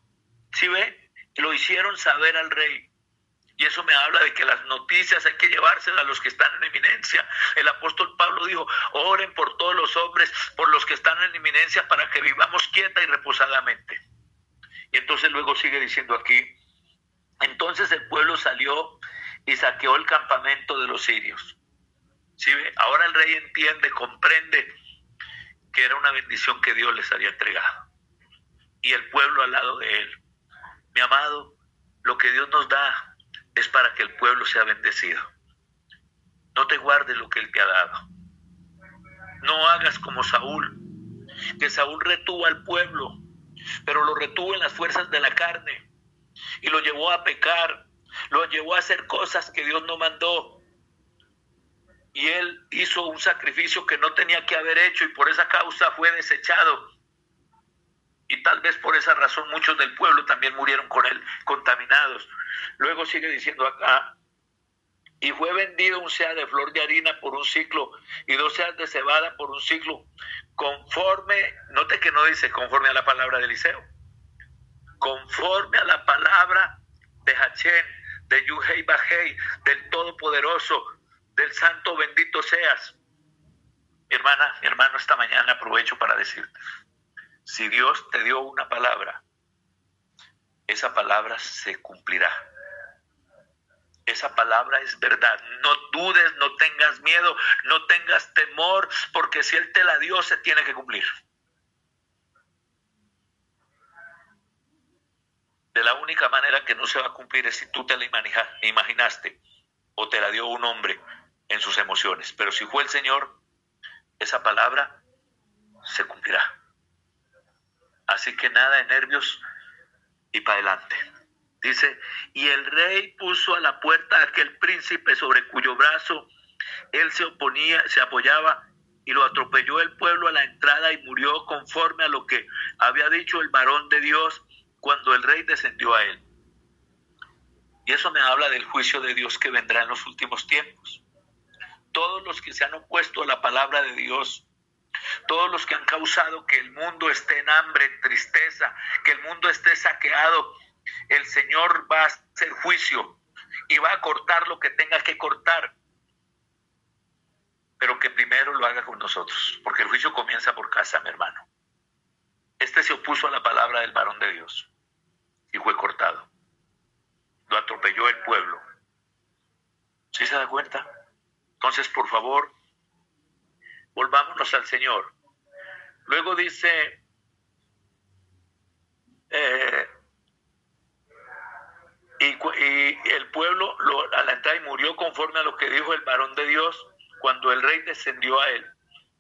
Si ve, lo hicieron saber al rey. Y eso me habla de que las noticias hay que llevárselas a los que están en eminencia. El apóstol Pablo dijo, oren por todos los hombres, por los que están en eminencia, para que vivamos quieta y reposadamente. Y entonces luego sigue diciendo aquí, entonces el pueblo salió y saqueó el campamento de los sirios. ¿Sí Ahora el rey entiende, comprende que era una bendición que Dios les había entregado. Y el pueblo al lado de él. Mi amado, lo que Dios nos da es para que el pueblo sea bendecido. No te guardes lo que Él te ha dado. No hagas como Saúl, que Saúl retuvo al pueblo, pero lo retuvo en las fuerzas de la carne y lo llevó a pecar lo llevó a hacer cosas que Dios no mandó. Y él hizo un sacrificio que no tenía que haber hecho y por esa causa fue desechado. Y tal vez por esa razón muchos del pueblo también murieron con él, contaminados. Luego sigue diciendo acá, y fue vendido un sea de flor de harina por un ciclo y dos seas de cebada por un ciclo, conforme, note que no dice conforme a la palabra de Eliseo, conforme a la palabra de Hachén, de Yuhei Bajei, del Todopoderoso, del Santo bendito seas. Mi hermana, mi hermano, esta mañana aprovecho para decirte, si Dios te dio una palabra, esa palabra se cumplirá. Esa palabra es verdad. No dudes, no tengas miedo, no tengas temor, porque si Él te la dio, se tiene que cumplir. De la única manera que no se va a cumplir es si tú te la imaginaste o te la dio un hombre en sus emociones. Pero si fue el Señor, esa palabra se cumplirá. Así que nada de nervios y para adelante. Dice, y el rey puso a la puerta a aquel príncipe sobre cuyo brazo él se oponía, se apoyaba y lo atropelló el pueblo a la entrada y murió conforme a lo que había dicho el varón de Dios cuando el rey descendió a él. Y eso me habla del juicio de Dios que vendrá en los últimos tiempos. Todos los que se han opuesto a la palabra de Dios, todos los que han causado que el mundo esté en hambre, en tristeza, que el mundo esté saqueado, el Señor va a hacer juicio y va a cortar lo que tenga que cortar. Pero que primero lo haga con nosotros, porque el juicio comienza por casa, mi hermano. Este se opuso a la palabra del varón de Dios y fue cortado. Lo atropelló el pueblo. ¿Sí se da cuenta? Entonces, por favor, volvámonos al Señor. Luego dice, eh, y, y, el pueblo lo, a la entrada y murió conforme a lo que dijo el varón de Dios cuando el rey descendió a él.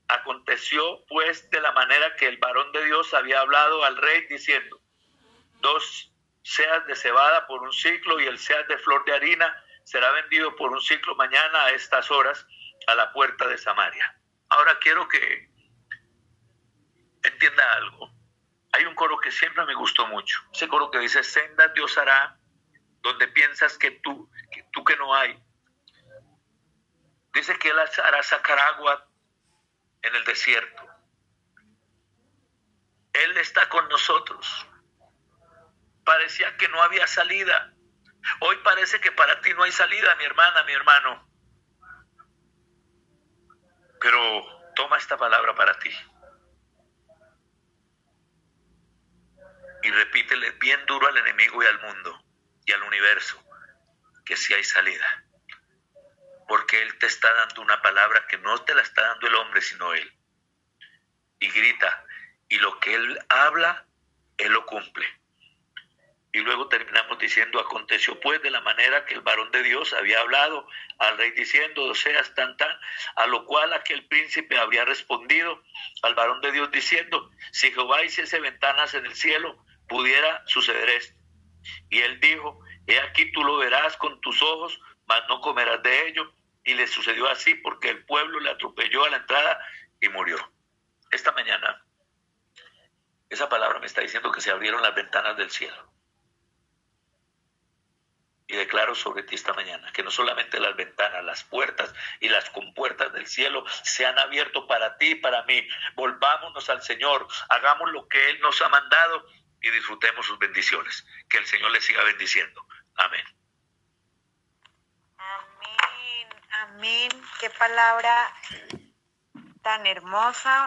Aconteció pues de la manera que el varón de Dios había hablado al rey diciendo, dos seas de cebada por un ciclo y el seas de flor de harina será vendido por un ciclo mañana a estas horas a la puerta de Samaria. Ahora quiero que entienda algo. Hay un coro que siempre me gustó mucho. Ese coro que dice, senda Dios hará donde piensas que tú, que tú que no hay. Dice que Él hará sacar agua en el desierto. Él está con nosotros. Parecía que no había salida. Hoy parece que para ti no hay salida, mi hermana, mi hermano. Pero toma esta palabra para ti. Y repítele bien duro al enemigo y al mundo y al universo que si hay salida. Porque Él te está dando una palabra que no te la está dando el hombre, sino Él. Y grita, y lo que Él habla, Él lo cumple. Y luego terminamos diciendo, aconteció pues de la manera que el varón de Dios había hablado al rey diciendo, seas tan tan, a lo cual aquel príncipe habría respondido al varón de Dios diciendo, si Jehová hiciese ventanas en el cielo, pudiera suceder esto. Y él dijo, he aquí tú lo verás con tus ojos, mas no comerás de ello. Y le sucedió así porque el pueblo le atropelló a la entrada y murió. Esta mañana, esa palabra me está diciendo que se abrieron las ventanas del cielo. Y declaro sobre ti esta mañana que no solamente las ventanas, las puertas y las compuertas del cielo se han abierto para ti y para mí. Volvámonos al Señor, hagamos lo que Él nos ha mandado y disfrutemos sus bendiciones. Que el Señor les siga bendiciendo. Amén. Amén, amén. Qué palabra tan hermosa.